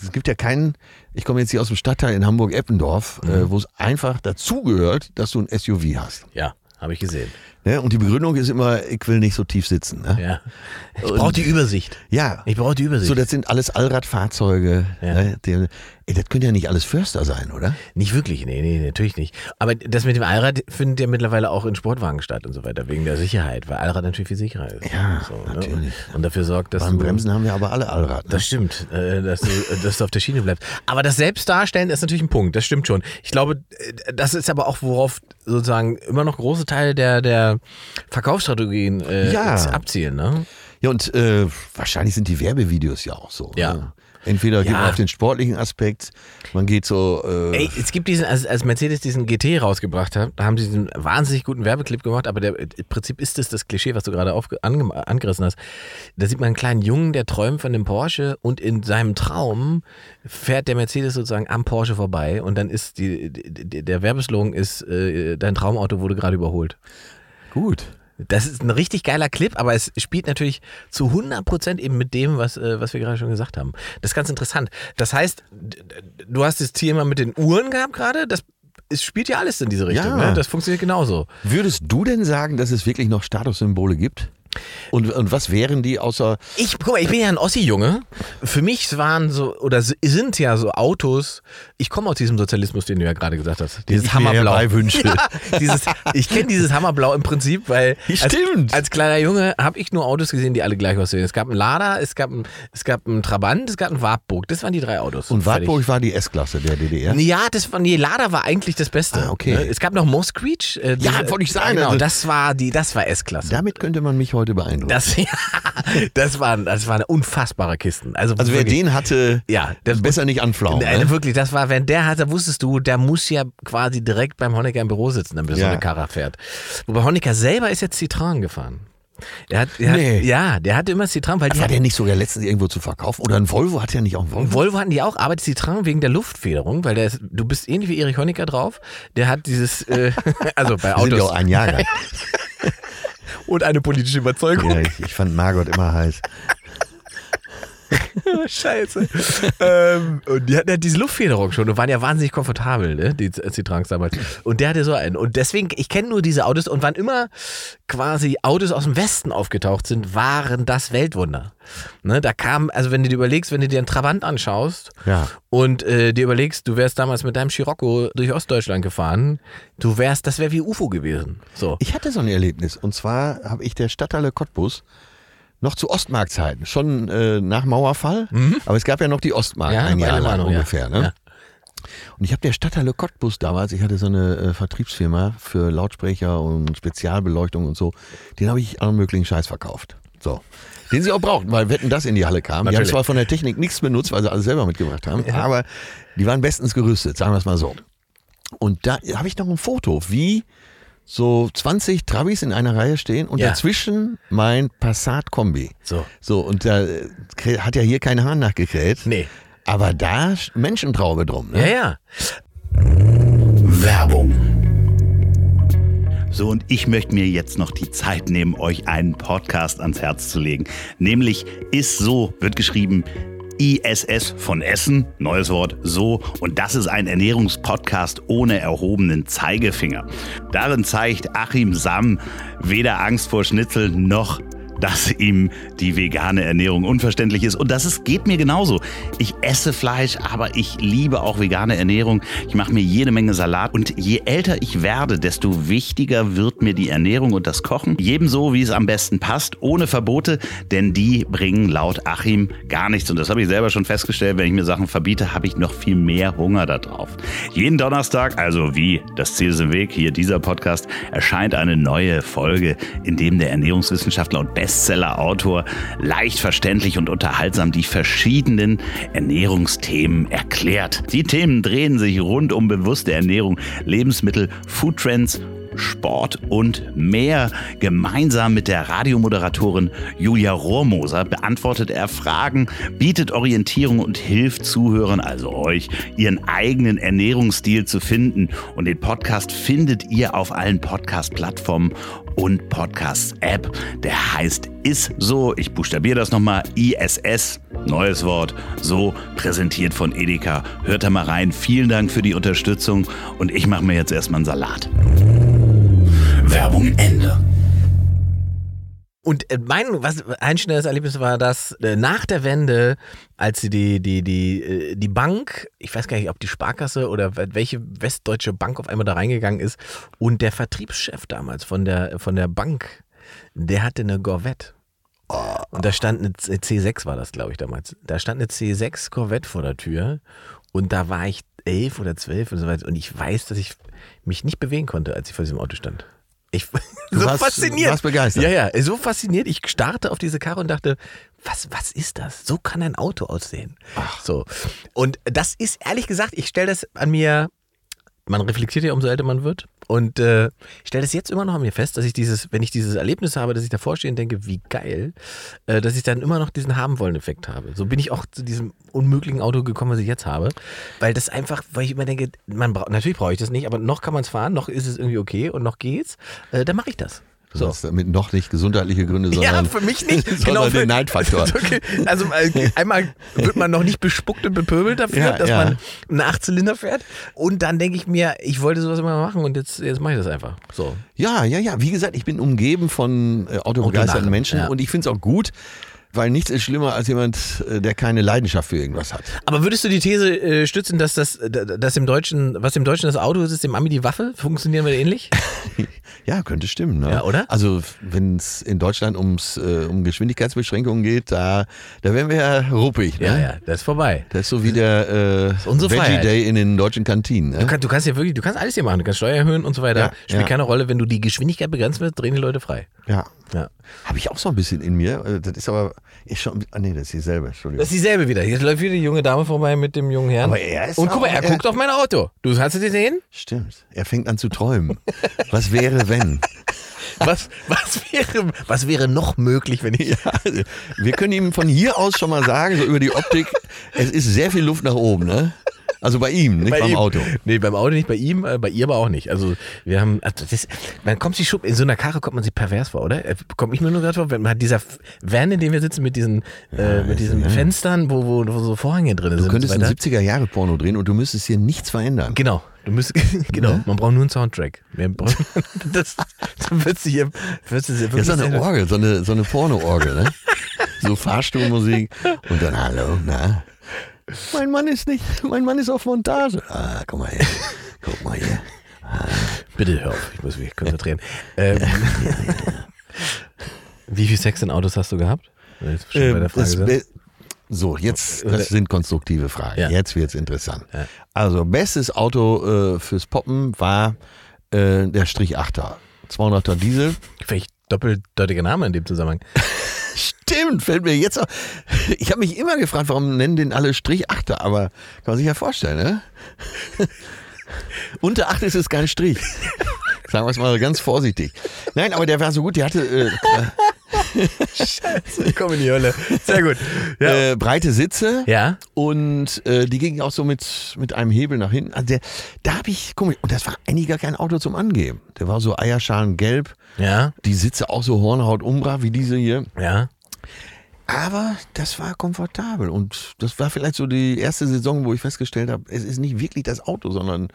es gibt ja keinen, ich komme jetzt hier aus dem Stadtteil in Hamburg-Eppendorf, Mhm. äh, wo es einfach dazugehört, dass du ein SUV hast. Ja, habe ich gesehen. Ne? Und die Begründung ist immer, ich will nicht so tief sitzen. Ne? Ja. Ich brauche die Übersicht. Ja. Ich brauche die Übersicht. So, das sind alles Allradfahrzeuge. Ja. Ne? Die, ey, das können ja nicht alles Förster sein, oder? Nicht wirklich, nee, nee, natürlich nicht. Aber das mit dem Allrad findet ja mittlerweile auch in Sportwagen statt und so weiter, wegen der Sicherheit, weil Allrad natürlich viel sicherer ist. Ja, so, natürlich. Ne? Und dafür sorgt, dass Beim du, Bremsen haben wir aber alle Allrad. Ne? Das stimmt, äh, dass, du, dass du auf der Schiene bleibst. Aber das Selbstdarstellen ist natürlich ein Punkt, das stimmt schon. Ich glaube, äh, das ist aber auch, worauf sozusagen immer noch große Teile der, der Verkaufsstrategien äh, Ja. abzielen. Ne? Ja, und äh, wahrscheinlich sind die Werbevideos ja auch so. Ja. Ne? Entweder geht Ja. man auf den sportlichen Aspekt, man geht so. Äh, Ey, es gibt diesen, als, als Mercedes diesen GT rausgebracht hat, da haben sie diesen wahnsinnig guten Werbeclip gemacht, aber der, im Prinzip ist es das Klischee, was du gerade ange, angerissen hast. Da sieht man einen kleinen Jungen, der träumt von dem Porsche und in seinem Traum fährt der Mercedes sozusagen am Porsche vorbei und dann ist die, die der Werbeslogan ist, äh, dein Traumauto wurde gerade überholt. gut. Das ist ein richtig geiler Clip, aber es spielt natürlich zu 100% eben mit dem, was, äh, was wir gerade schon gesagt haben. Das ist ganz interessant. Das heißt, du hast das Thema mit den Uhren gehabt gerade, das es spielt ja alles in diese Richtung. Ja. Ne? Das funktioniert genauso. Würdest du denn sagen, dass es wirklich noch Statussymbole gibt? Und, und was wären die außer. Ich, guck mal, ich bin ja ein Ossi-Junge. Für mich waren so, oder sind ja so Autos, ich komme aus diesem Sozialismus, den du ja gerade gesagt hast. Dieses ich mir Hammerblau. herbeiwünsche. Ja, dieses, ich kenne dieses Hammerblau im Prinzip, weil als, Stimmt. als kleiner Junge habe ich nur Autos gesehen, die alle gleich aussehen. Es gab einen Lada, es gab einen, es gab einen Trabant, es gab einen Wartburg. Das waren die drei Autos. Und. Wartburg war die S-Klasse der DDR. Ja, das war, nee, Lada war eigentlich das Beste. Ah, okay. Ne? Es gab noch Mosquitch. Äh, Ja, wollte ich sagen, Genau, also- das war die, das war S-Klasse. Damit könnte man mich heute beeindrucken. Das, ja, das, waren, das waren unfassbare Kisten. Also, also wer wirklich, den hatte, ja, das, besser nicht anflauen. Nein, ne? wirklich, das war, wenn der hatte, wusstest du, der muss ja quasi direkt beim Honecker im Büro sitzen, damit er so Ja. eine Karre fährt. Wobei Honecker selber ist jetzt Citroën gefahren. Er hat, er Nee. hat, ja, der hatte immer Citroën, weil War der nicht sogar letztens irgendwo zu verkaufen? Oder ein Volvo hat ja nicht auch einen Volvo? Volvo hatten die auch, aber Citroën wegen der Luftfederung, weil der ist, du bist ähnlich wie Erich Honecker drauf. Der hat dieses, äh, also bei Wir sind ja Autos auch ein Jahrgang. und eine politische Überzeugung. ja, ich, ich fand Margot immer heiß. Scheiße. ähm, und die hatten ja diese Luftfederung schon und waren ja wahnsinnig komfortabel, ne? die Citroëns damals. Und der hatte so einen. Und deswegen, ich kenne nur diese Autos und wann immer quasi Autos aus dem Westen aufgetaucht sind, waren das Weltwunder. Ne? Da kam, also wenn du dir überlegst, wenn du dir einen Trabant anschaust Ja. und äh, dir überlegst, du wärst damals mit deinem Scirocco durch Ostdeutschland gefahren, du wärst, das wäre wie UFO gewesen. So. Ich hatte so ein Erlebnis. Und zwar habe ich der Stadthalle Cottbus noch zu Ostmarkzeiten, schon äh, nach Mauerfall, aber es gab ja noch die Ostmark Mhm. Ja, ein Jahr lang waren noch, ja. ungefähr. Ne? Ja. Und ich habe der Stadthalle Cottbus damals, ich hatte so eine äh, Vertriebsfirma für Lautsprecher und Spezialbeleuchtung und so, den habe ich allen möglichen Scheiß verkauft. So. Den sie auch brauchten, weil Wetten das in die Halle kam. Die haben Natürlich. zwar von der Technik nichts benutzt, weil sie alles selber mitgebracht haben, aber die waren bestens gerüstet, sagen wir es mal so. Und da habe ich noch ein Foto, wie so 20 Trabis in einer Reihe stehen und Ja. dazwischen mein Passat Kombi. So. So, und da äh, hat ja hier keine Hahn nachgekräht. Nee. Aber da sch- Menschentraube drum. Ne? Ja, ja. Werbung. So, und ich möchte mir jetzt noch die Zeit nehmen, euch einen Podcast ans Herz zu legen. Nämlich ist so, wird geschrieben ISS von Essen, neues Wort, so. Und das ist ein Ernährungspodcast ohne erhobenen Zeigefinger. Darin zeigt Achim Sam weder Angst vor Schnitzel noch dass ihm die vegane Ernährung unverständlich ist. Und das ist, geht mir genauso. Ich esse Fleisch, aber ich liebe auch vegane Ernährung. Ich mache mir jede Menge Salat. Und je älter ich werde, desto wichtiger wird mir die Ernährung und das Kochen. Jedem so, wie es am besten passt, ohne Verbote, denn die bringen laut Achim gar nichts. Und das habe ich selber schon festgestellt. Wenn ich mir Sachen verbiete, habe ich noch viel mehr Hunger darauf. Jeden Donnerstag, also wie das Ziel ist im Weg, hier dieser Podcast, erscheint eine neue Folge, in dem der Ernährungswissenschaftler und Bestseller-Autor leicht verständlich und unterhaltsam die verschiedenen Ernährungsthemen erklärt. Die Themen drehen sich rund um bewusste Ernährung, Lebensmittel, Foodtrends, Sport und mehr. Gemeinsam mit der Radiomoderatorin Julia Rohrmoser beantwortet er Fragen, bietet Orientierung und hilft Zuhörern, also euch, ihren eigenen Ernährungsstil zu finden. Und den Podcast findet ihr auf allen Podcast-Plattformen und Podcast-App. Der heißt Ist so. Ich buchstabiere das nochmal. ISS. Neues Wort. So präsentiert von Edeka. Hört da mal rein. Vielen Dank für die Unterstützung. Und ich mache mir jetzt erstmal einen Salat. Werbung Ende. Und äh, mein was, ein schnelles Erlebnis war das äh, nach der Wende, als sie die, die, die, äh, die Bank, ich weiß gar nicht, ob die Sparkasse oder welche westdeutsche Bank auf einmal da reingegangen ist und der Vertriebschef damals von der, von der Bank, der hatte eine Corvette. Und da stand eine C- C6 war das, glaube ich, damals. Da stand eine C6 Corvette vor der Tür und da war ich elf oder zwölf und so weiter. Und ich weiß, dass ich mich nicht bewegen konnte, als ich vor diesem Auto stand. Ich Du so warst- fasziniert. warst begeistert. Ja, ja, so fasziniert. Ich starrte auf diese Karre und dachte, was, was ist das? So kann ein Auto aussehen. So. Und das ist ehrlich gesagt, ich stelle das an mir, man reflektiert ja, umso älter man wird. Und äh, ich stelle das jetzt immer noch an mir fest, dass ich dieses, wenn ich dieses Erlebnis habe, dass ich davor stehe und denke, wie geil, äh, dass ich dann immer noch diesen haben wollen Effekt habe. So bin ich auch zu diesem unmöglichen Auto gekommen, was ich jetzt habe. Weil das einfach, weil ich immer denke, man braucht, natürlich brauche ich das nicht, aber noch kann man es fahren, noch ist es irgendwie okay und noch geht's. Äh, dann mache ich das. Du So. hast damit noch nicht gesundheitliche Gründe, sondern, Ja, für mich nicht. genau für den Neidfaktor. Okay. Also äh, einmal wird man noch nicht bespuckt und bepöbelt dafür, Ja, dass ja. man einen Achtzylinder fährt. Und dann denke ich mir, ich wollte sowas immer machen und jetzt, jetzt mache ich das einfach. So. Ja, ja, ja. Wie gesagt, ich bin umgeben von äh, autobegeisterten Menschen und ich finde es auch gut, weil nichts ist schlimmer als jemand, äh, der keine Leidenschaft für irgendwas hat. Aber würdest du die These äh, stützen, dass das, dass im Deutschen, was im Deutschen das Auto ist, ist im Ami die Waffe? Funktionieren wir ähnlich? Ja, könnte stimmen. Ne? Ja, oder? Also wenn es in Deutschland ums, äh, um Geschwindigkeitsbeschränkungen geht, da, da wären wir ja ruppig. Ne? Ja, ja, das ist vorbei. Das ist so wie der äh, Veggie Freiheit. Day in den deutschen Kantinen. Du, Ne? kann, du kannst ja wirklich, du kannst alles hier machen. Du kannst Steuer erhöhen und so weiter. Ja, Spielt ja. keine Rolle. Wenn du die Geschwindigkeit begrenzt wirst, drehen die Leute frei. Ja. Ja. Habe ich auch so ein bisschen in mir. Äh, Das ist aber ist schon. Ah, nee, das ist dieselbe. Entschuldigung. Das ist dieselbe wieder. Jetzt läuft wieder die junge Dame vorbei mit dem jungen Herrn. Aber er ist und guck mal, er er- guckt auf mein Auto. Du hast es gesehen? Stimmt. Er fängt an zu träumen. Was wäre, wenn? Was, was, wäre, was wäre noch möglich, wenn ich. Ja, wir können ihm von hier aus schon mal sagen, so über die Optik, es ist sehr viel Luft nach oben, ne? Also bei ihm, nicht beim ihm. Auto. Nee, beim Auto nicht, bei ihm, äh, bei ihr aber auch nicht. Also wir haben, also das, man kommt sich schon, in so einer Karre kommt man sich pervers vor, oder? Äh, Kommt ich mir nur gerade vor, wenn man hat dieser Van, in dem wir sitzen, mit diesen, äh, mit diesen Fenstern, wo, wo, wo so Vorhänge drin Du sind. könntest und ein so weiter. 70er-Jahre-Porno drehen und du müsstest hier nichts verändern. Genau. Du müsst, genau, man braucht nur einen Soundtrack. Das, dann würdest du hier, würdest du hier Ja, so eine Orgel, so eine, so eine Porno-Orgel, ne? So Fahrstuhlmusik und dann Hallo, na? Mein Mann ist nicht, mein Mann ist auf Montage. Ah, guck mal hier. Guck mal hier. Bitte hör auf, ich muss mich konzentrieren. ähm, wie viel Sex in Autos hast du gehabt? Jetzt schon bei der Ähm, Frage das so, jetzt, das sind konstruktive Fragen. Ja. Jetzt wird's interessant. Ja. Also, bestes Auto äh, fürs Poppen war äh, der Strich 8er. 200er Diesel. Vielleicht doppeldeutiger Name in dem Zusammenhang. Stimmt, fällt mir jetzt auf. Ich habe mich immer gefragt, warum nennen den alle Strich 8er, aber kann man sich ja vorstellen, ne? Unter 8 ist es kein Strich. Sagen wir es mal ganz vorsichtig. Nein, aber der war so gut, der hatte äh, Komm in die Hölle. Sehr gut. Ja. äh, breite Sitze. ja. Und äh, die gingen auch so mit, mit einem Hebel nach hinten. Also der, da habe ich, guck mal, und das war eigentlich gar kein Auto zum Angeben. Der war so eierschalengelb, Ja. die Sitze auch so Hornhaut umbra wie diese hier. Ja. Aber das war komfortabel und das war vielleicht so die erste Saison, wo ich festgestellt habe, es ist nicht wirklich das Auto, sondern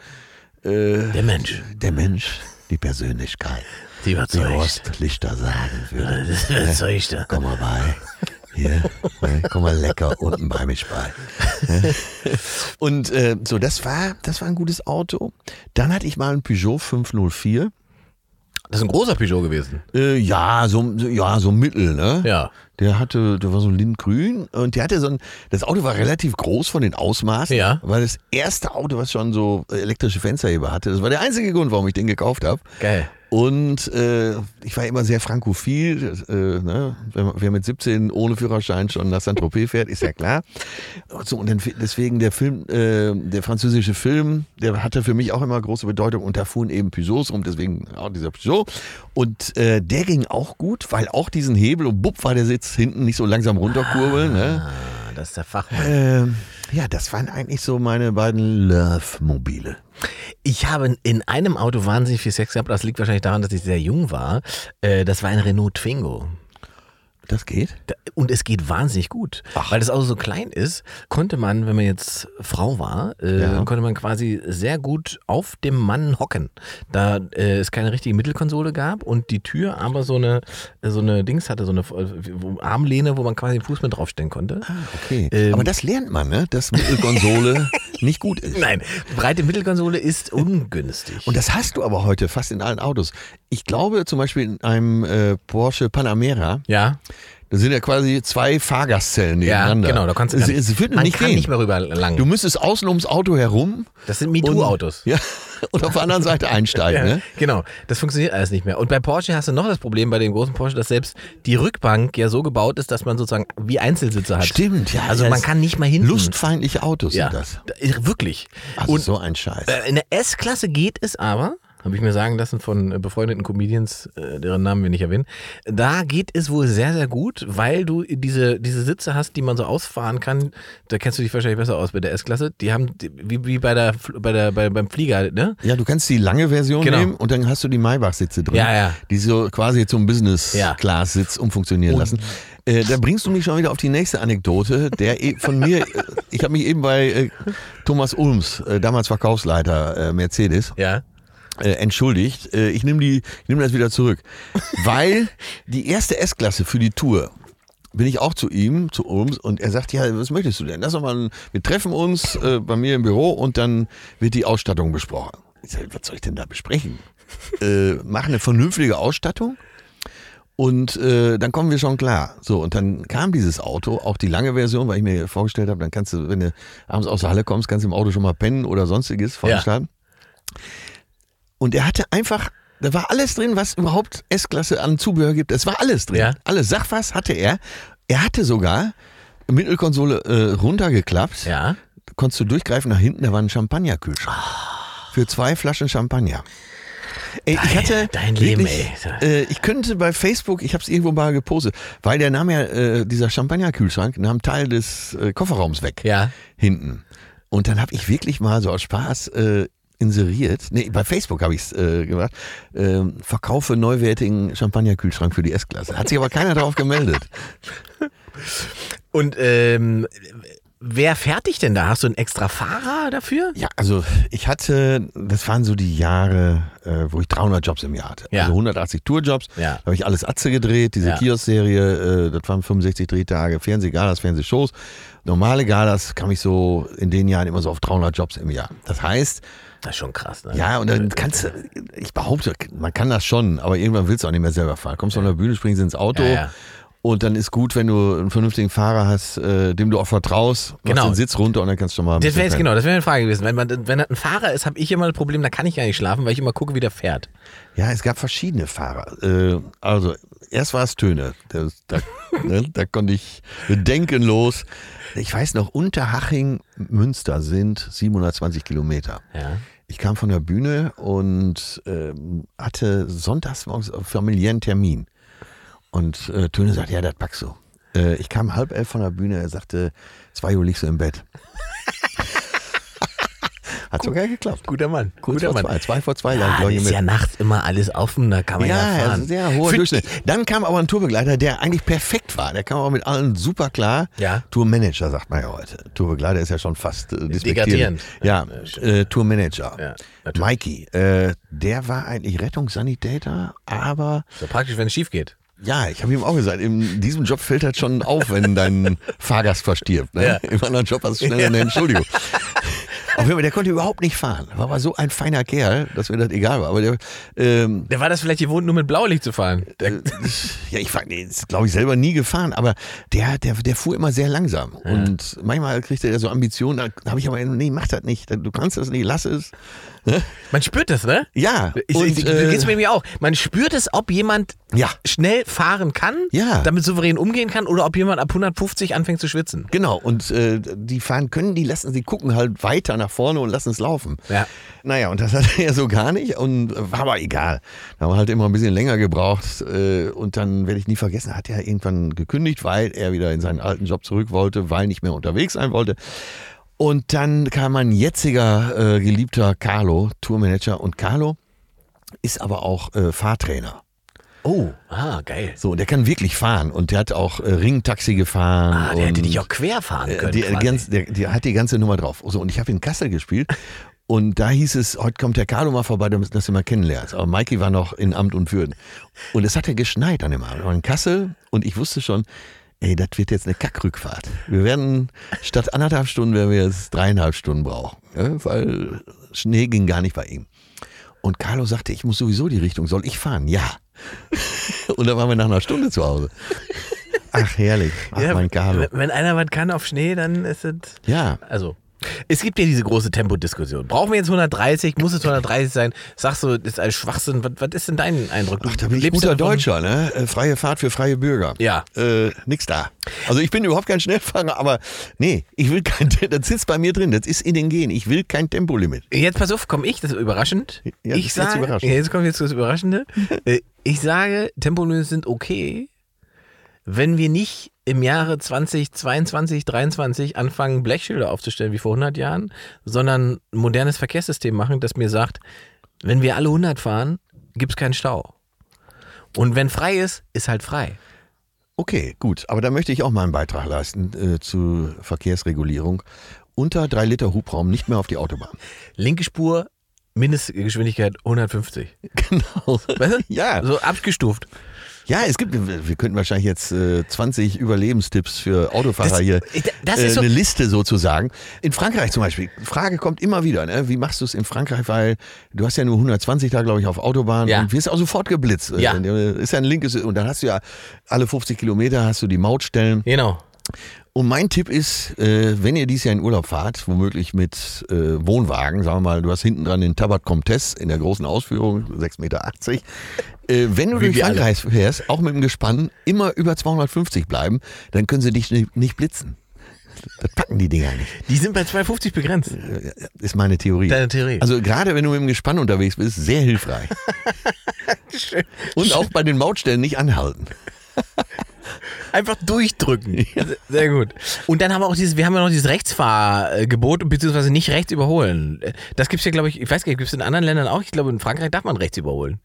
äh, Der Mensch. der Mensch, die Persönlichkeit. Die Wie überzeugt. Horst Lichter sagen würde. Das überzeugt. Komm mal bei. Hier, ne, komm mal lecker unten bei mich bei. Ne? Und äh, so, das war, das war ein gutes Auto. Dann hatte ich mal einen Peugeot 504. Das ist ein großer Peugeot gewesen. Äh, ja, so, so- ja, so mittel, ne? Ja. Der hatte, der war so lindgrün und der hatte so ein, das Auto war relativ groß von den Ausmaßen. Ja. Weil das erste Auto, was schon so elektrische Fensterheber hatte, das war der einzige Grund, warum ich den gekauft habe. Geil. Und äh, ich war immer sehr frankophil. Äh, ne? Wer, mit 17 ohne Führerschein schon nach Saint-Tropez fährt, ist ja klar. Und So, und dann, deswegen der Film, äh, der französische Film, der hatte für mich auch immer große Bedeutung. Und da fuhren eben Peugeots rum, deswegen auch dieser Peugeot. Und äh, der ging auch gut, weil auch diesen Hebel und bupp war der Sitz hinten nicht so langsam runterkurbeln. Ne? Ah, das ist der Fachmann. Ähm, ja, das waren eigentlich so meine beiden Love-Mobile. Ich habe in einem Auto wahnsinnig viel Sex gehabt. Das liegt wahrscheinlich daran, dass ich sehr jung war. Äh, Das war ein Renault Twingo. Das geht? Und es geht wahnsinnig gut. Weil das Auto so klein ist, konnte man, wenn man jetzt Frau war, äh, Ja. konnte man quasi sehr gut auf dem Mann hocken. Da äh, es keine richtige Mittelkonsole gab und die Tür aber so eine, so eine Dings hatte, so eine äh, Armlehne, wo man quasi den Fuß mit draufstellen konnte. Okay. Ähm, Aber das lernt man, ne? dass Mittelkonsole nicht gut ist. Nein, breite Mittelkonsole ist ungünstig. Und das hast du aber heute fast in allen Autos. Ich glaube zum Beispiel in einem äh, Porsche Panamera, ja, da sind ja quasi zwei Fahrgastzellen ja, nebeneinander. genau, da kannst du es, es wird man nicht kann gehen. nicht mehr rüber lang. Du müsstest außen ums Auto herum. das sind MeToo-Autos. Ja, und auf der anderen Seite einsteigen. Ja, Ne? Genau, das funktioniert alles nicht mehr. Und bei Porsche hast du noch das Problem bei dem großen Porsche, dass selbst die Rückbank ja so gebaut ist, dass man sozusagen wie Einzelsitze hat. Stimmt, ja. Also man kann nicht mal hinten. Lustfeindliche Autos ja, sind das. Da- Wirklich. Also Und so ein Scheiß. äh, in der S-Klasse geht es aber. Habe ich mir sagen lassen von äh, befreundeten Comedians, äh, deren Namen wir nicht erwähnen. Da geht es wohl sehr, sehr gut, weil du diese, diese Sitze hast, die man so ausfahren kann. Da kennst du dich wahrscheinlich besser aus bei der S-Klasse. Die haben, wie, wie bei der, bei der, bei, beim Flieger, ne? Ja, du kannst die lange Version Genau. nehmen und dann hast du die Maybach-Sitze drin, Ja, ja. die so quasi zum. Business-Class-Sitz umfunktionieren lassen. Äh, da bringst du mich schon wieder auf die nächste Anekdote, der e- von mir, ich habe mich eben bei äh, Thomas Ulms, äh, damals Verkaufsleiter Mercedes, Ja. Äh, entschuldigt. Äh, ich nehme nehme das wieder zurück, weil die erste S-Klasse für die Tour bin ich auch zu ihm, zu Ulms, und er sagt, ja, was möchtest du denn? Lass doch mal, wir treffen uns äh, bei mir im Büro und dann wird die Ausstattung besprochen. Ich sag, was soll ich denn da besprechen? äh, mach eine vernünftige Ausstattung und äh, dann kommen wir schon klar. So, und dann kam dieses Auto, auch die lange Version, weil ich mir vorgestellt habe, dann kannst du, wenn du abends aus der Halle kommst, kannst du im Auto schon mal pennen oder sonstiges veranstalten. Und er hatte einfach, da war alles drin, was überhaupt S-Klasse an Zubehör gibt. Es war alles drin. Ja. Alles. Sag was hatte er. Er hatte sogar Mittelkonsole äh, runtergeklappt. Ja. Konntest du durchgreifen nach hinten, da war ein Champagnerkühlschrank. Für zwei Flaschen Champagner. Ey, ich hatte dein Leben, wirklich, ey. Äh, ich könnte bei Facebook, ich habe es irgendwo mal gepostet, weil der nahm ja, äh, dieser Champagnerkühlschrank, nahm Teil des äh, Kofferraums weg Ja. hinten. Und dann habe ich wirklich mal so aus Spaß äh, inseriert, nee, bei Facebook habe ich es äh, gemacht, ähm, verkaufe neuwertigen Champagnerkühlschrank für die S-Klasse. Hat sich aber keiner darauf gemeldet. Und ähm, wer fertigt denn da? Hast du einen extra Fahrer dafür? Ja, also ich hatte, das waren so die Jahre, äh, wo ich 300 Jobs im Jahr hatte. Ja. Also 180 Tourjobs. Ja. Da habe ich alles Atze gedreht, diese Ja. Kiosk-Serie, äh, das waren 65 Drehtage, Fernsehgalas, Fernsehshows. Normale Galas kam ich so in den Jahren immer so auf 300 Jobs im Jahr. Das heißt, Das ist schon krass, ne? Ja, und dann kannst du, ich behaupte, man kann das schon, aber irgendwann willst du auch nicht mehr selber fahren. Kommst von der Bühne, springst ins Auto Ja, ja. und dann ist gut, wenn du einen vernünftigen Fahrer hast, äh, dem du auch vertraust, machst Genau. den Sitz runter und dann kannst du schon mal ein Das wäre jetzt genau, das wäre eine Frage gewesen. Wenn man, wenn das ein Fahrer ist, habe ich immer das Problem, da kann ich gar nicht schlafen, weil ich immer gucke, wie der fährt. Ja, es gab verschiedene Fahrer. Äh, also, erst war es Töne. Da, da, ne, da konnte ich bedenkenlos. Ich weiß noch, Unterhaching, Münster sind 720 Kilometer. Ja. Ich kam von der Bühne und ähm, hatte sonntags morgens einen familiären Termin. Und äh, Töne sagt, ja, das packst du. Äh, ich kam halb elf von der Bühne, er sagte, zwei Uhr liegst du im Bett. Hat sogar geklappt. Guter Mann. Kurz guter Mann. zwei, zwei vor zwei, Ja, lag das ich ist ja nachts immer alles offen, da kann man ja, Ja, fahren. sehr hoher Find- Durchschnitt. Dann kam aber ein Tourbegleiter, der eigentlich perfekt war. Der kam auch mit allen super klar. Ja. Tourmanager sagt man ja heute. Tourbegleiter ist ja schon fast äh, Degradierend. despektierend. Ja, äh, Tourmanager. Ja, natürlich. Mikey, äh, der war eigentlich Rettungssanitäter, aber So praktisch, wenn es schief geht. ja, ich habe ihm auch gesagt, in diesem Job fällt das schon auf, wenn dein Fahrgast verstirbt. Ne? Ja. Im anderen Job hast du schnell eine Entschuldigung. Auf jeden Fall, der konnte überhaupt nicht fahren. War aber so ein feiner Kerl, dass mir das egal war. Aber der, ähm, Der war das vielleicht gewohnt, nur mit Blaulicht zu fahren. Der, ja, ich war, nee, glaube ich, selber nie gefahren, aber der, der, der fuhr immer sehr langsam. Und manchmal kriegte er so Ambitionen, da habe ich aber, nee, mach das nicht. Du kannst das nicht, lass es. Man spürt das, ne? Ja. Ich, und, ich, äh, geht's mir auch. Man spürt es, ob jemand Ja. schnell fahren kann, Ja. damit souverän umgehen kann, oder ob jemand ab 150 anfängt zu schwitzen. Genau, und äh, die fahren können, die lassen, sie gucken halt weiter nach vorne und lassen es laufen. Ja. Naja, und das hat er so gar nicht und war aber egal. Da haben wir halt immer ein bisschen länger gebraucht äh, und dann werde ich nie vergessen, hat er irgendwann gekündigt, weil er wieder in seinen alten Job zurück wollte, weil nicht mehr unterwegs sein wollte. Und dann kam mein jetziger äh, geliebter Carlo, Tourmanager und Carlo ist aber auch äh, Fahrtrainer. Oh, ah, geil. So, der kann wirklich fahren und der hat auch äh, Ringtaxi gefahren. Ah, der hätte und- dich auch quer fahren äh, können. Die, quasi. ganz, der, die hat die ganze Nummer drauf. So, und ich habe in Kassel gespielt. Und da hieß es, heute kommt der Carlo mal vorbei, dass du mal kennenlernst. Aber Mikey war noch in Amt und Würden. Und es hat ja geschneit an dem Abend. Wir waren in Kassel und ich wusste schon, ey, das wird jetzt eine Kackrückfahrt. Wir werden statt anderthalb Stunden, werden wir jetzt dreieinhalb Stunden brauchen. Ja, weil Schnee ging gar nicht bei ihm. Und Carlo sagte, ich muss sowieso die Richtung. Soll ich fahren? Ja. Und dann waren wir nach einer Stunde zu Hause. Ach, herrlich. Ach, Ja, mein Carlo. wenn- Wenn einer was kann auf Schnee, dann ist es. Ja. Also, Es gibt ja diese große Tempodiskussion. Brauchen wir jetzt 130? Muss es 130 sein? Sagst du, das ist ein Schwachsinn. Was, was ist denn dein Eindruck? Du Ach, da bin ich guter Deutscher, ne? Äh, Freie Fahrt für freie Bürger. Ja. Äh, nix da. Also ich bin überhaupt kein Schnellfahrer, aber nee, ich will kein, das sitzt bei mir drin, das ist in den Genen. Ich will kein Tempolimit. Jetzt pass auf, komme ich, das ist überraschend. Ja, das ich ist jetzt sage, überraschend. Ja, jetzt kommt jetzt das Überraschende. Äh, ich sage, Tempolimits sind okay, wenn wir nicht im Jahre 2022, 2023 anfangen, Blechschilder aufzustellen wie vor 100 Jahren, sondern ein modernes Verkehrssystem machen, das mir sagt, wenn wir alle 100 fahren, gibt es keinen Stau. Und wenn frei ist, ist halt frei. Okay, gut. Aber da möchte ich auch mal einen Beitrag leisten äh, zu Verkehrsregulierung. Unter drei Liter Hubraum nicht mehr auf die Autobahn. Linke Spur, Mindestgeschwindigkeit 150. Genau. Weißt du? Ja. So abgestuft. Ja, es gibt, wir könnten wahrscheinlich jetzt äh, 20 Überlebenstipps für Autofahrer Das- hier. das äh, ist so- eine Liste sozusagen. In Frankreich zum Beispiel, Frage kommt immer wieder, ne? wie machst du es in Frankreich, weil du hast ja nur 120 da, glaube ich, auf Autobahn Ja. und wirst auch sofort geblitzt. Äh, Ja. Ist ja ein linkes, und dann hast du ja alle 50 Kilometer hast du die Mautstellen. Genau. Und mein Tipp ist, äh, wenn ihr dieses Jahr in Urlaub fahrt, womöglich mit äh, Wohnwagen, sagen wir mal, du hast hinten dran den Tabat Comtesse in der großen Ausführung, 6,80 Meter. Äh, wenn du Wie durch wir alle. Frankreich fährst, auch mit dem Gespann, immer über 250 bleiben, dann können sie dich nicht, nicht blitzen. Das packen die Dinger nicht, Die sind bei 250 begrenzt. ist meine Theorie. Deine Theorie. Also gerade wenn du mit dem Gespann unterwegs bist, sehr hilfreich. Und auch bei den Mautstellen nicht anhalten. Einfach durchdrücken. Sehr gut. Und dann haben wir auch dieses, wir haben ja noch dieses Rechtsfahrgebot, beziehungsweise nicht rechts überholen. Das gibt's ja, glaube ich, ich weiß gar nicht, gibt es in anderen Ländern auch? Ich glaube, in Frankreich darf man rechts überholen.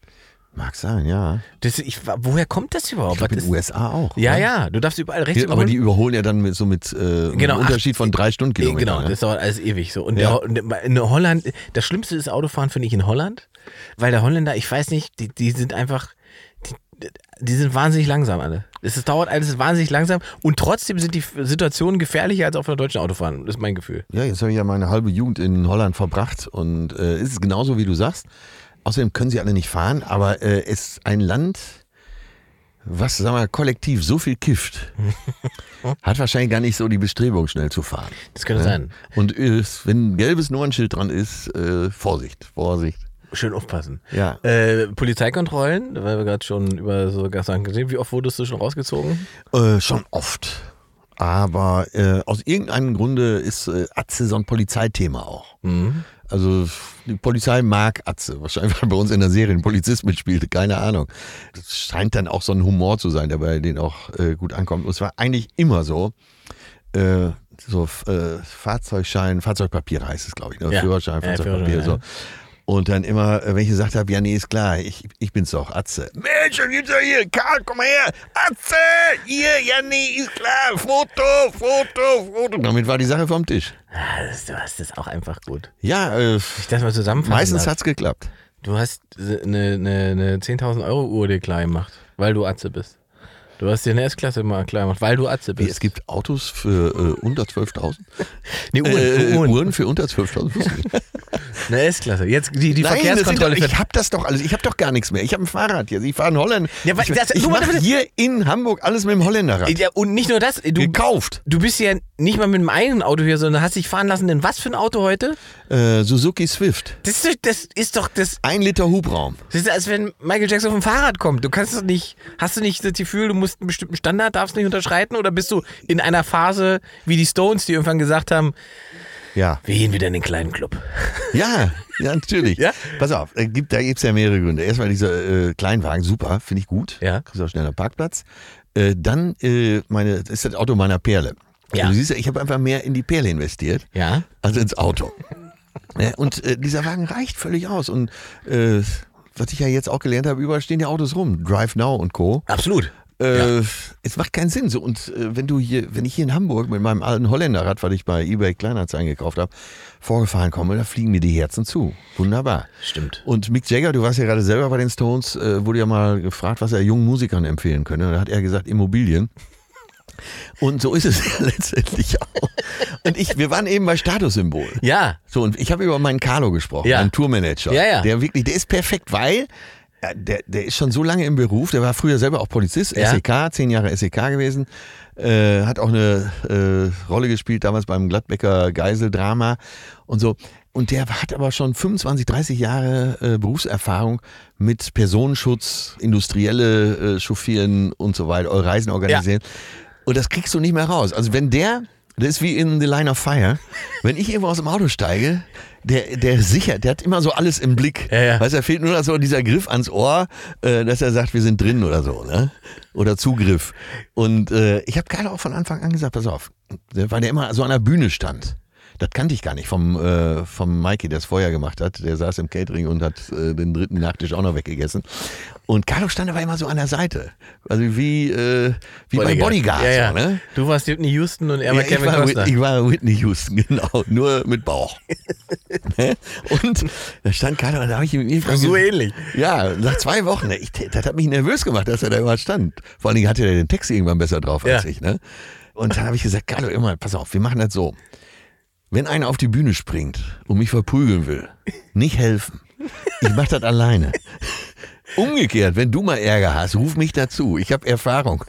Mag sein, ja. Das, ich, woher kommt das überhaupt? Ich glaube in den USA auch. ja, ne? ja, du darfst überall rechts aber überholen. die überholen ja dann mit, so mit äh, Genau, einem Unterschied von drei Stundenkilometern. Genau, ne? das dauert alles ewig so. Und Ja. der, in Holland, das Schlimmste ist Autofahren, finde ich, in Holland. Weil der Holländer, ich weiß nicht, die, die sind einfach, die, die sind wahnsinnig langsam alle. Es dauert alles wahnsinnig langsam und trotzdem sind die Situationen gefährlicher als auf einer deutschen Autobahn. Das ist mein Gefühl. Ja, jetzt habe ich ja meine halbe Jugend in Holland verbracht und äh, ist es genauso, wie du sagst. Außerdem können sie alle nicht fahren, aber äh, es ist ein Land, was, sagen wir, kollektiv so viel kifft, hat wahrscheinlich gar nicht so die Bestrebung, schnell zu fahren. Das könnte Ja? sein. Und äh, wenn ein gelbes Nummernschild dran ist, äh, Vorsicht, Vorsicht. Schön aufpassen. Ja. Äh, Polizeikontrollen, weil wir gerade schon über so Sachen gesehen. Wie oft wurdest du schon rausgezogen? Äh, schon oft. Aber äh, aus irgendeinem Grunde ist äh, Atze so ein Polizeithema auch. Mhm. Also die Polizei mag Atze. Wahrscheinlich, weil bei uns in der Serie ein Polizist mitspielte. Keine Ahnung. Das scheint dann auch so ein Humor zu sein, der bei denen auch äh, gut ankommt. Und es war eigentlich immer so. Äh, so äh, Fahrzeugschein, Fahrzeugpapier heißt es, glaube ich. Ne? Ja. Führerschein, Ja, Fahrzeugpapier. Führerschein, so. Und dann immer, wenn ich gesagt habe, ja, nee, ist klar, ich, ich bin's doch, Atze. Mensch, dann gibt's ja hier, Karl, komm mal her, Atze, hier, ja, nee, ist klar, Foto, Foto, Foto. Damit war die Sache vom Tisch. Ah, das, du hast das auch einfach gut. Ja, äh, Ich das mal zusammenfassen meistens darf. hat's geklappt. Du hast eine, eine, eine 10.000 Euro Uhr dir klar gemacht, weil du Atze bist. Du hast dir eine S-Klasse mal klar gemacht, weil du Atze Wie, bist. es gibt Autos für äh, unter 12.000? Nee, Uhren, Äh, Uhren. Uhren für unter 12.000? wusste ich nicht. Eine S-Klasse. Jetzt die, die Nein, Verkehrskontrolle. doch, ich hab das doch alles. Ich hab doch gar nichts mehr. Ich habe ein Fahrrad jetzt. Ich fahre in Holland. Ja, ich das- ich mache hier in Hamburg alles mit dem Holländerrad. ja, und nicht nur das, du, Gekauft. du bist ja nicht mal mit einem eigenen Auto hier, sondern hast dich fahren lassen in was für ein Auto heute? Äh, Suzuki Swift. Das ist, doch- das ist doch das. Ein Liter Hubraum. Das ist, als wenn Michael Jackson auf dem Fahrrad kommt. Du kannst doch nicht, hast du nicht das Gefühl, du musst einen bestimmten Standard, darfst nicht unterschreiten? Oder bist du in einer Phase wie die Stones, die irgendwann gesagt haben, Ja. wir gehen wieder in den kleinen Club? Ja, ja, natürlich. Ja? Pass auf, äh, da gibt es ja mehrere Gründe. Erstmal dieser äh, Kleinwagen, super, finde ich gut. Ja. Kriegst auch schneller Parkplatz. Äh, dann äh, meine, ist das Auto meiner Perle. Ja. Du siehst ja, ich habe einfach mehr in die Perle investiert, Ja. als ins Auto. ja, und äh, dieser Wagen reicht völlig aus. Und äh, was ich ja jetzt auch gelernt habe, überall stehen ja Autos rum. Drive Now und Co. Absolut. Äh, Es macht keinen Sinn. So, und äh, wenn du hier, wenn ich hier in Hamburg mit meinem alten Holländerrad, was ich bei eBay Kleinanzeigen gekauft habe, vorgefahren komme, da fliegen mir die Herzen zu. Wunderbar. Stimmt. Und Mick Jagger, du warst ja gerade selber bei den Stones, äh, wurde ja mal gefragt, was er jungen Musikern empfehlen könne. Und da hat er gesagt, Immobilien. Und so ist es ja letztendlich auch. Und ich, wir waren eben bei Statussymbol. Ja. So, und ich habe über meinen Carlo gesprochen, Ja. meinen Tourmanager. Ja, ja. Der wirklich, der ist perfekt, weil Ja, der, der ist schon so lange im Beruf, der war früher selber auch Polizist, Ja? SEK, zehn Jahre SEK gewesen, äh, hat auch eine äh, Rolle gespielt damals beim Gladbecker Geiseldrama und so. Und der hat aber schon 25, 30 Jahre äh, Berufserfahrung mit Personenschutz, industrielle äh, Chauffieren und so weiter, Reisen organisieren. Und das kriegst du nicht mehr raus. Also wenn der, das ist wie in The Line of Fire, wenn ich irgendwo aus dem Auto steige, der, der sichert, der hat immer so alles im Blick. Ja, ja. Weißt du, da fehlt nur noch so dieser Griff ans Ohr, äh, dass er sagt, wir sind drin oder so, ne? Oder Zugriff. Und äh, ich habe gerade auch von Anfang an gesagt, pass auf, weil der immer so an der Bühne stand. Das kannte ich gar nicht vom, äh, vom Mikey, der es vorher gemacht hat. Der saß im Catering und hat äh, den dritten Nachtisch auch noch weggegessen. Und Carlo stand aber immer so an der Seite. Also wie, äh, wie bei Bodyguard. Ja, ja. So, ne? Du warst Whitney Houston und er war Ja, ich, Kevin war, Costner. Ich war Whitney Houston, genau. Nur mit Bauch. Ne? und da stand Carlo und da habe ich ihm so ähnlich. ja, nach zwei Wochen. Ich, das hat mich nervös gemacht, dass er da immer stand. Vor allen Dingen hatte er den Text irgendwann besser drauf als Ja. ich. Ne? Und dann habe ich gesagt, Carlo, immer, pass auf, wir machen das so. Wenn einer auf die Bühne springt und mich verprügeln will, nicht helfen. Ich mache das alleine. Umgekehrt, wenn du mal Ärger hast, ruf mich dazu. Ich habe Erfahrung.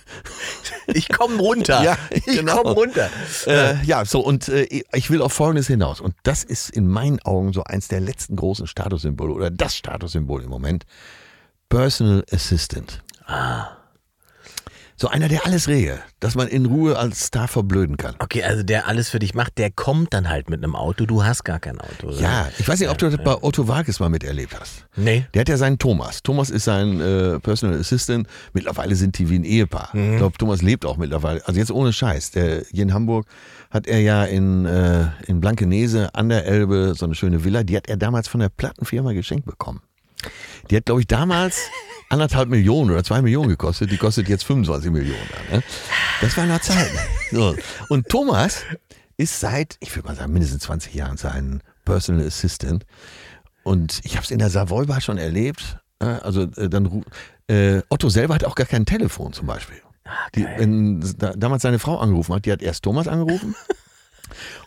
Ich komme runter. Ja, ich genau. komme runter. Äh, ja, so und äh, ich will auf Folgendes hinaus. Und das ist in meinen Augen so eins der letzten großen Statussymbole oder das Statussymbol im Moment. Personal Assistant. So einer, der alles regelt, dass man in Ruhe als Star verblöden kann. Okay, also der alles für dich macht, der kommt dann halt mit einem Auto. Du hast gar kein Auto. oder? Ja, ich weiß nicht, ob du das bei Otto Walkes mal miterlebt hast. Nee. Der hat ja seinen Thomas. Thomas ist sein äh, Personal Assistant. Mittlerweile sind die wie ein Ehepaar. Ich glaube, Thomas lebt auch mittlerweile. Also jetzt ohne Scheiß. Der, hier in Hamburg hat er ja in, äh, in Blankenese an der Elbe so eine schöne Villa. Die hat er damals von der Plattenfirma geschenkt bekommen. Die hat, glaube ich, damals anderthalb Millionen oder zwei Millionen gekostet. Die kostet jetzt 25 Millionen. Ne? Das war in der Zeit. So. Und Thomas ist seit, ich würde mal sagen, mindestens 20 Jahren sein Personal Assistant. Und ich habe es in der Savoy Bar schon erlebt. Äh, Also äh, dann äh, Otto selber hat auch gar kein Telefon zum Beispiel. Die, wenn da, damals seine Frau angerufen hat, die hat erst Thomas angerufen.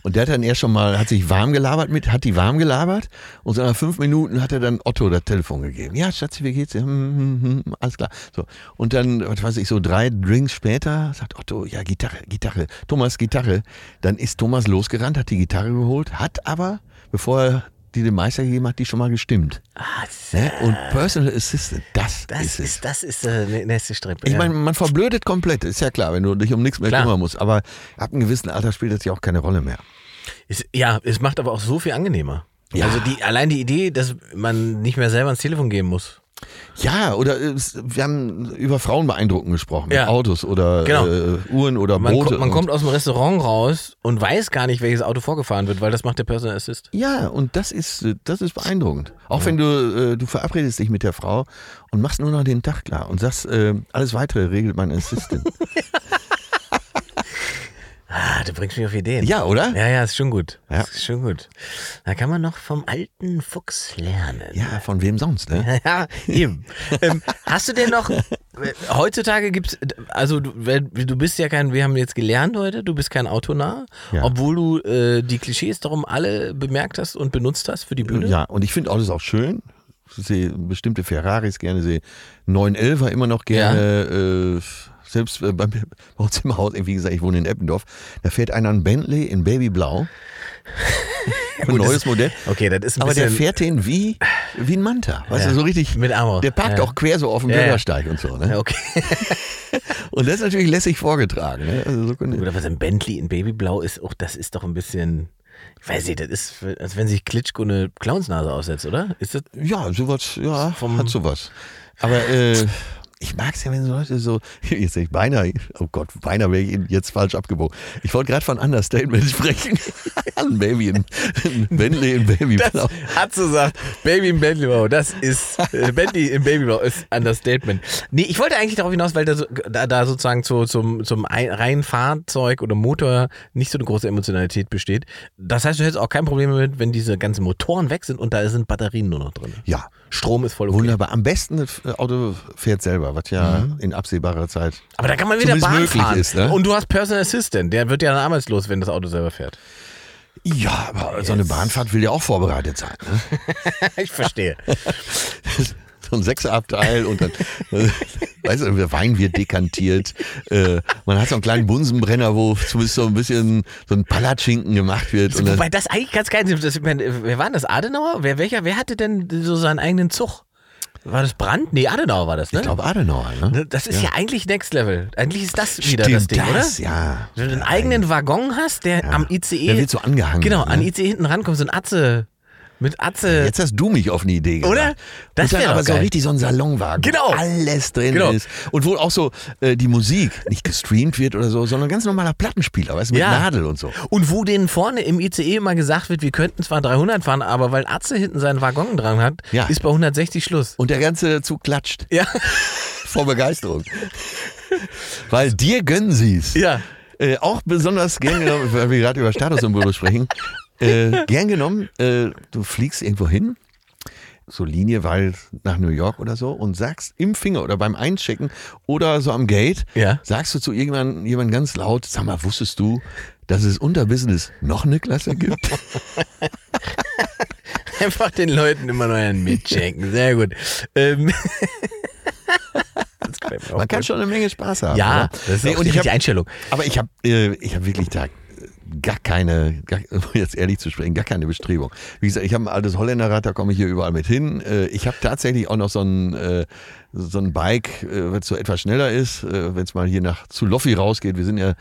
Und der hat dann erst schon mal, hat sich warm gelabert mit, hat die warm gelabert und so nach fünf Minuten hat er dann Otto das Telefon gegeben. Ja, Schatzi, wie geht's dir? Hm, hm, hm, alles klar. So. Und dann, was weiß ich, so drei Drinks später sagt Otto, ja, Gitarre, Gitarre, Thomas, Gitarre. Dann ist Thomas losgerannt, hat die Gitarre geholt, hat aber, bevor er die dem Meister gegeben hat, die schon mal gestimmt. Ah, Ne? Und Personal Assistant, das, das ist es. ist, das ist äh, die nächste Strecke. Ich Ja. meine, man verblödet komplett, ist ja klar, wenn du dich um nichts mehr Klar. kümmern musst. Aber ab einem gewissen Alter spielt das ja auch keine Rolle mehr. Ist, ja, es macht aber auch so viel angenehmer. Ja. Also die, allein die Idee, dass man nicht mehr selber ans Telefon gehen muss. Ja, oder äh, wir haben über Frauen beeindrucken gesprochen, Ja. Autos oder Genau. äh, Uhren oder Man, Boote. kommt, man kommt aus dem Restaurant raus und weiß gar nicht, welches Auto vorgefahren wird, weil das macht der Personal Assist. ja, und das ist, äh, das ist beeindruckend. Auch wenn du, äh, du verabredest dich mit der Frau und machst nur noch den Tag klar und sagst, äh, alles weitere regelt mein Assistent. Ah, du bringst mich auf Ideen. ja, oder? Ja, ja, ist schon gut. Ja. Ist schon gut. Da kann man noch vom alten Fuchs lernen. Ja, von wem sonst, ne? Ja, eben. ähm, hast du denn noch, äh, heutzutage gibt's, also du, du bist ja kein, wir haben jetzt gelernt heute, du bist kein Autonah, Ja. obwohl du äh, die Klischees darum alle bemerkt hast und benutzt hast für die Bühne. Ja, und ich finde Autos auch schön. Ich sehe bestimmte Ferraris gerne, sehe 911er immer noch gerne. Äh, selbst äh, bei, mir- bei uns im Haus, wie gesagt, ich wohne in Eppendorf, da fährt einer ein Bentley in Babyblau. ein neues Modell. Okay, das ist ein Aber der fährt den wie, wie ein Manta. Weißt Ja. du, so richtig. Mit Arm. Der parkt Ja. auch quer so auf dem Ja. Bürgersteig und so. Ne? Ja, okay. Und das ist natürlich lässig vorgetragen. Ne? Also so Oder was ein Bentley in Babyblau ist, auch das ist doch ein bisschen, ich weiß nicht, das ist, als wenn sich Klitschko eine Clownsnase aussetzt, oder? Ist das? Ja, sowas, ja, Vom- hat sowas. Aber äh, ich mag es ja, wenn so Leute so, jetzt sag ich beinahe, oh Gott, beinahe wäre ich jetzt falsch abgebogen. Ich wollte gerade von Understatement sprechen. ein Baby in, ein Bentley in Babyblau. hat so gesagt, Baby im Babyblau, das ist, äh, Bentley im Babyblau ist Understatement. Nee, ich wollte eigentlich darauf hinaus, weil da, da, da sozusagen zu, zum, zum ein- reinen Fahrzeug oder Motor nicht so eine große Emotionalität besteht. Das heißt, du hättest auch kein Problem damit, wenn diese ganzen Motoren weg sind und da sind Batterien nur noch drin. Ja, Strom ist voll okay. wunderbar. Am besten das Auto fährt selber, was ja in absehbarer Zeit. Aber da kann man wieder Bahn fahren. ist, ne? Und du hast Personal Assistant, der wird ja dann arbeitslos, wenn das Auto selber fährt. Ja, aber so eine Bahnfahrt will ja auch vorbereitet sein. Ne? ich verstehe. so ein Sechserabteil und dann, weißt du, Wein wird dekantiert. Äh, man hat so einen kleinen Bunsenbrenner, wo zumindest so ein bisschen so ein Palatschinken gemacht wird. Und dann, Wobei das eigentlich ganz geil ist. Das, wer war das? Adenauer? Wer, welcher, wer hatte denn so seinen eigenen Zug? War das Brandt? Nee, Adenauer war das, ne? ich glaube Adenauer, ne? das ist ja. eigentlich Next Level. Eigentlich ist das wieder das Ding, das, oder? ja. Wenn du einen eigenen Waggon hast, der am ICE. Der wird so angehangen. Genau, an ne? ICE hinten rankommt, so ein Atze. Mit Atze. Jetzt hast du mich auf eine Idee gebracht. Oder? Das und dann wär aber doch so geil. richtig so ein Salonwagen. Genau. Wo alles drin Genau. ist. Und wo auch so äh, die Musik nicht gestreamt wird oder so, sondern ganz normaler Plattenspieler, weißt du, mit Ja. Nadel und so. Und wo denen vorne im ICE immer gesagt wird, wir könnten zwar 300 fahren, aber weil Atze hinten seinen Waggon dran hat, Ja. ist bei 160 Schluss. Und der ganze Zug klatscht Ja. vor Begeisterung. Weil dir gönnen sie es. Ja. Äh, auch besonders gern genommen, weil wir gerade über Statussymbole sprechen, äh, gern genommen, äh, du fliegst irgendwo hin, so Linie, weil nach New York oder so, und sagst im Finger oder beim Einchecken oder so am Gate, Ja. sagst du zu irgendjemandem jemand ganz laut, sag mal, wusstest du, dass es unter Business noch eine Klasse gibt? Einfach den Leuten immer noch einen mitschenken. Sehr gut. Ähm. Man kann schon eine Menge Spaß haben. Ja, oder? das ist Nee, auch und die ich hab, Einstellung. Aber ich habe äh, ich hab wirklich da gar keine, gar, um jetzt ehrlich zu sprechen, gar keine Bestrebung. Wie gesagt, ich habe ein altes Holländerrad, da komme ich hier überall mit hin. Äh, ich habe tatsächlich auch noch so ein, äh, so ein Bike, äh, wenn es so etwas schneller ist, wenn es mal hier nach zu Loffi rausgeht. Wir sind ja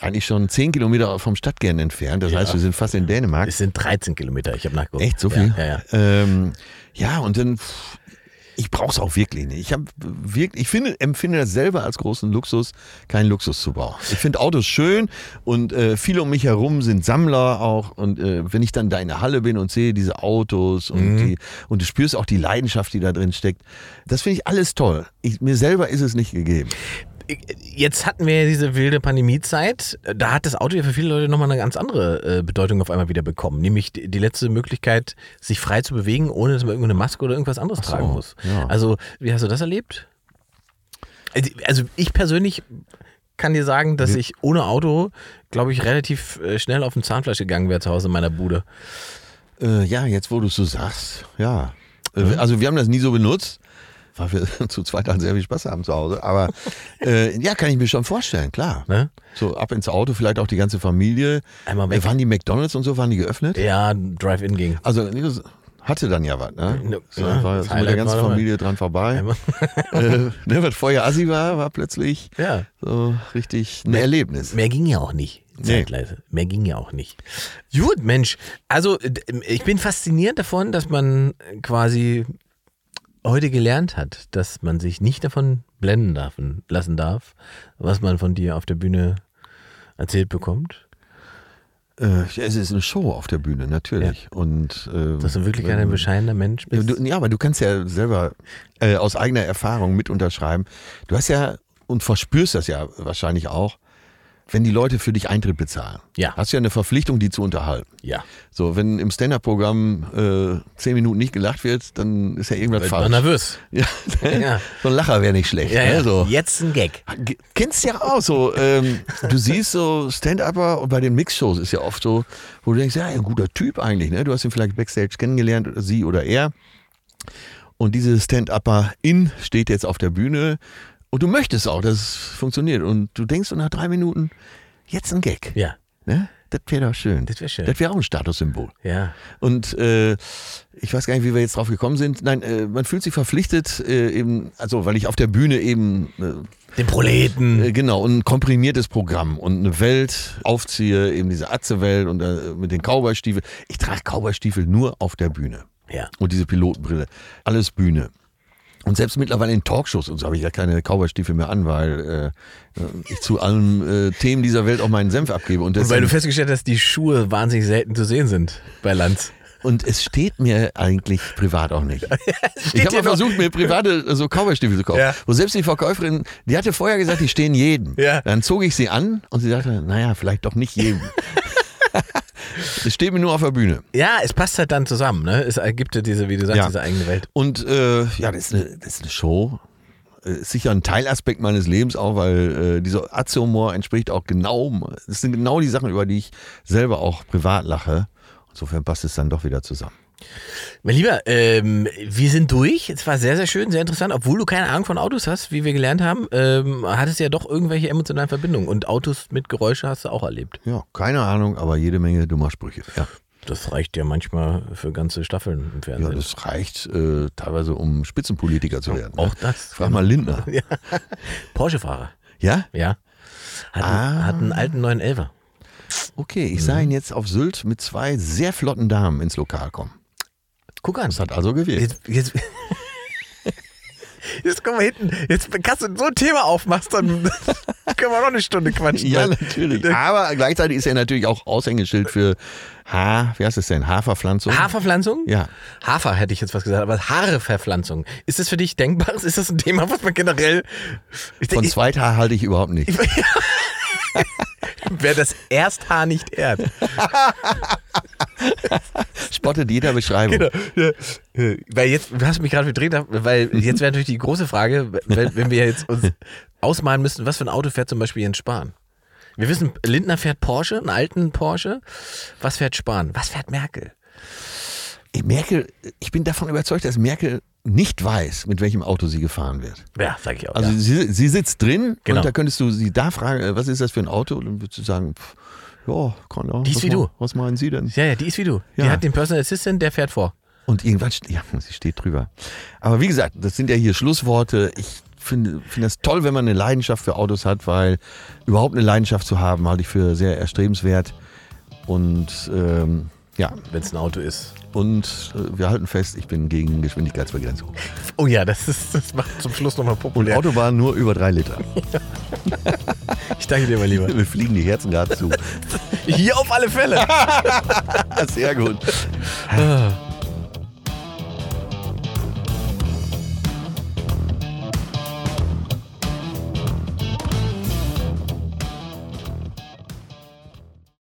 eigentlich schon 10 Kilometer vom Stadtkern entfernt. Das heißt, wir sind fast in Dänemark. Es sind 13 Kilometer, ich habe nachgeguckt. Echt so viel? Ja, ja, ja. Ähm, ja und dann, pff, ich brauche es auch wirklich nicht. Ich habe wirklich, ich finde, empfinde das selber als großen Luxus, keinen Luxus zu bauen. Ich finde Autos schön und äh, viele um mich herum sind Sammler auch. Und äh, wenn ich dann da in der Halle bin und sehe diese Autos und Mhm. die und du spürst auch die Leidenschaft, die da drin steckt, das finde ich alles toll. Ich, mir selber ist es nicht gegeben. Jetzt hatten wir ja diese wilde Pandemiezeit. Da hat das Auto ja für viele Leute nochmal eine ganz andere äh, Bedeutung auf einmal wieder bekommen. Nämlich die, die letzte Möglichkeit, sich frei zu bewegen, ohne dass man irgendeine Maske oder irgendwas anderes so, tragen muss. ja. Also, wie hast du das erlebt? Also, Also, ich persönlich kann dir sagen, dass ich ohne Auto, glaube ich, relativ äh, schnell auf den Zahnfleisch gegangen wäre zu Hause in meiner Bude. Äh, ja, jetzt wo du es so sagst, ja. Äh, Also wir haben das nie so benutzt, weil wir zu zweit halt sehr viel Spaß haben zu Hause. Aber äh, ja, kann ich mir schon vorstellen, klar. Ne? So ab ins Auto, vielleicht auch die ganze Familie. Einmal weg. Äh, Waren die McDonalds und so, waren die geöffnet? Ja, Drive-In ging. Also hatte dann ja was, ne? Ne, So, ja, war mit der ganzen. Familie dran vorbei. Äh, ne, was vorher Assi war, war plötzlich Ja. so richtig ein Erlebnis. Mehr ging ja auch nicht. Nee. Zeitweise. Mehr ging ja auch nicht. Gut, Mensch. Also, ich bin fasziniert davon, dass man quasi heute gelernt hat, dass man sich nicht davon blenden darf, lassen darf, was man von dir auf der Bühne erzählt bekommt. Äh, ja, es ist eine Show auf der Bühne, natürlich. Und, äh, Dass du wirklich wenn- ein bescheidener Mensch Ja, bist. du, ja, aber du kannst ja selber äh, aus eigener Erfahrung mit unterschreiben. Du hast ja und verspürst das ja wahrscheinlich auch, wenn die Leute für dich Eintritt bezahlen. Ja. Hast du ja eine Verpflichtung, die zu unterhalten. Ja. So, wenn im Stand-Up-Programm äh, zehn Minuten nicht gelacht wird, dann ist ja irgendwas Wird falsch. nervös. Ja, Ja. So ein Lacher wäre nicht schlecht. Ja, ne? ja. so. Jetzt ein Gag. Ge- Kennst ja auch so. Ähm, du siehst so Stand-Upper und bei den Mix-Shows ist ja oft so, wo du denkst, ja, ein guter Typ eigentlich. Ne? Du hast ihn vielleicht Backstage kennengelernt, oder sie oder er. Und diese Stand-Upper-In steht jetzt auf der Bühne und du möchtest auch, dass es funktioniert. Und du denkst so nach drei Minuten, jetzt ein Gag. Ja. Ne? Das wäre doch schön. Das wär schön. Das wäre auch ein Statussymbol. Ja. Und äh, ich weiß gar nicht, wie wir jetzt drauf gekommen sind. Nein, äh, man fühlt sich verpflichtet, äh, eben, also weil ich auf der Bühne eben äh, Den Proleten. äh, genau, ein komprimiertes Programm und eine Welt aufziehe, eben diese Atze-Welt und äh, mit den Cowboy-Stiefeln. Ich trage Cowboy-Stiefel nur auf der Bühne. Ja. Und diese Pilotenbrille. Alles Bühne. Und selbst mittlerweile in Talkshows und so habe ich ja keine Cowboy-Stiefel mehr an, weil äh, ich zu allen äh, Themen dieser Welt auch meinen Senf abgebe. Und, Und weil du festgestellt hast, die Schuhe wahnsinnig selten zu sehen sind bei Lanz. Und es steht mir eigentlich privat auch nicht. ich habe mal versucht, mir private äh, so Cowboy-Stiefel zu kaufen. Ja. Wo selbst die Verkäuferin, die hatte vorher gesagt, die stehen jedem. Ja. Dann zog ich sie an und sie sagte, naja, vielleicht doch nicht jedem. Es steht mir nur auf der Bühne. Ja, es passt halt dann zusammen, ne? Es ergibt ja diese, wie du sagst, Ja. diese eigene Welt. Und äh, ja, das ist, eine, das ist eine Show. Äh, Ist sicher ein Teilaspekt meines Lebens auch, weil äh, dieser Atze-Humor entspricht auch genau, das sind genau die Sachen, über die ich selber auch privat lache. Insofern passt es dann doch wieder zusammen. Mein Lieber, ähm, wir sind durch. Es war sehr, sehr schön, sehr interessant. Obwohl du keine Ahnung von Autos hast, wie wir gelernt haben, ähm, hattest du ja doch irgendwelche emotionalen Verbindungen. Und Autos mit Geräusche hast du auch erlebt. Ja, keine Ahnung, aber jede Menge dummer Sprüche. Ja, Das reicht ja manchmal für ganze Staffeln im ja Fernsehen. das reicht äh, teilweise, um Spitzenpolitiker zu werden. auch ne? das. Frag mal Lindner. Porsche-Fahrer, Ja? ja. Hat, Ah. einen, hat einen alten 911er. Okay, ich sah ihn jetzt auf Sylt mit zwei sehr flotten Damen ins Lokal kommen. Guck an. Das hat also gewählt. Jetzt, jetzt, jetzt komm mal hinten. Jetzt kannst du so ein Thema aufmachst, dann können wir noch eine Stunde quatschen. Ja, natürlich. Aber gleichzeitig ist er natürlich auch Aushängeschild für Ha, wie heißt es denn? Haferpflanzung? Haferpflanzung? Ja. Hafer hätte ich jetzt was gesagt, aber Haareverpflanzung. Ist das für dich denkbar? Ist das ein Thema, was man generell. Von Zweithaar halte ich überhaupt nicht. wer das Ersthaar nicht ehrt. Spottet jeder Beschreibung. Genau. Ja. Weil jetzt, du hast mich gerade verdreht, weil jetzt wäre natürlich die große Frage, weil, wenn wir jetzt uns ausmalen müssten, was für ein Auto fährt zum Beispiel Jens Spahn. Wir wissen, Lindner fährt Porsche, einen alten Porsche. Was fährt Spahn? Was fährt Merkel? Ich Merkel, ich bin davon überzeugt, dass Merkel nicht weiß, mit welchem Auto sie gefahren wird. Ja, sag ich auch. Also ja. sie, sie sitzt drin Genau. und da könntest du sie da fragen, äh, was ist das für ein Auto? Und dann würdest du sagen, pff, ja, kann ja. Die ist wie du. Was meinen Sie denn? ja, ja, die ist wie du. Die Ja. hat den Personal Assistant, der fährt vor. Und irgendwann, ja, sie steht drüber. Aber wie gesagt, das sind ja hier Schlussworte. Ich finde finde das toll, wenn man eine Leidenschaft für Autos hat, weil überhaupt eine Leidenschaft zu haben, halte ich für sehr erstrebenswert. Und ähm, ja, Wenn es ein Auto ist. Und äh, wir halten fest, ich bin gegen Geschwindigkeitsbegrenzung. Oh ja, das, ist, das macht zum Schluss nochmal Und populär. Autobahn nur über drei Liter. Ich danke dir, mein Lieber. Wir fliegen die Herzen gerade zu. Hier auf alle Fälle. Sehr gut. Ah.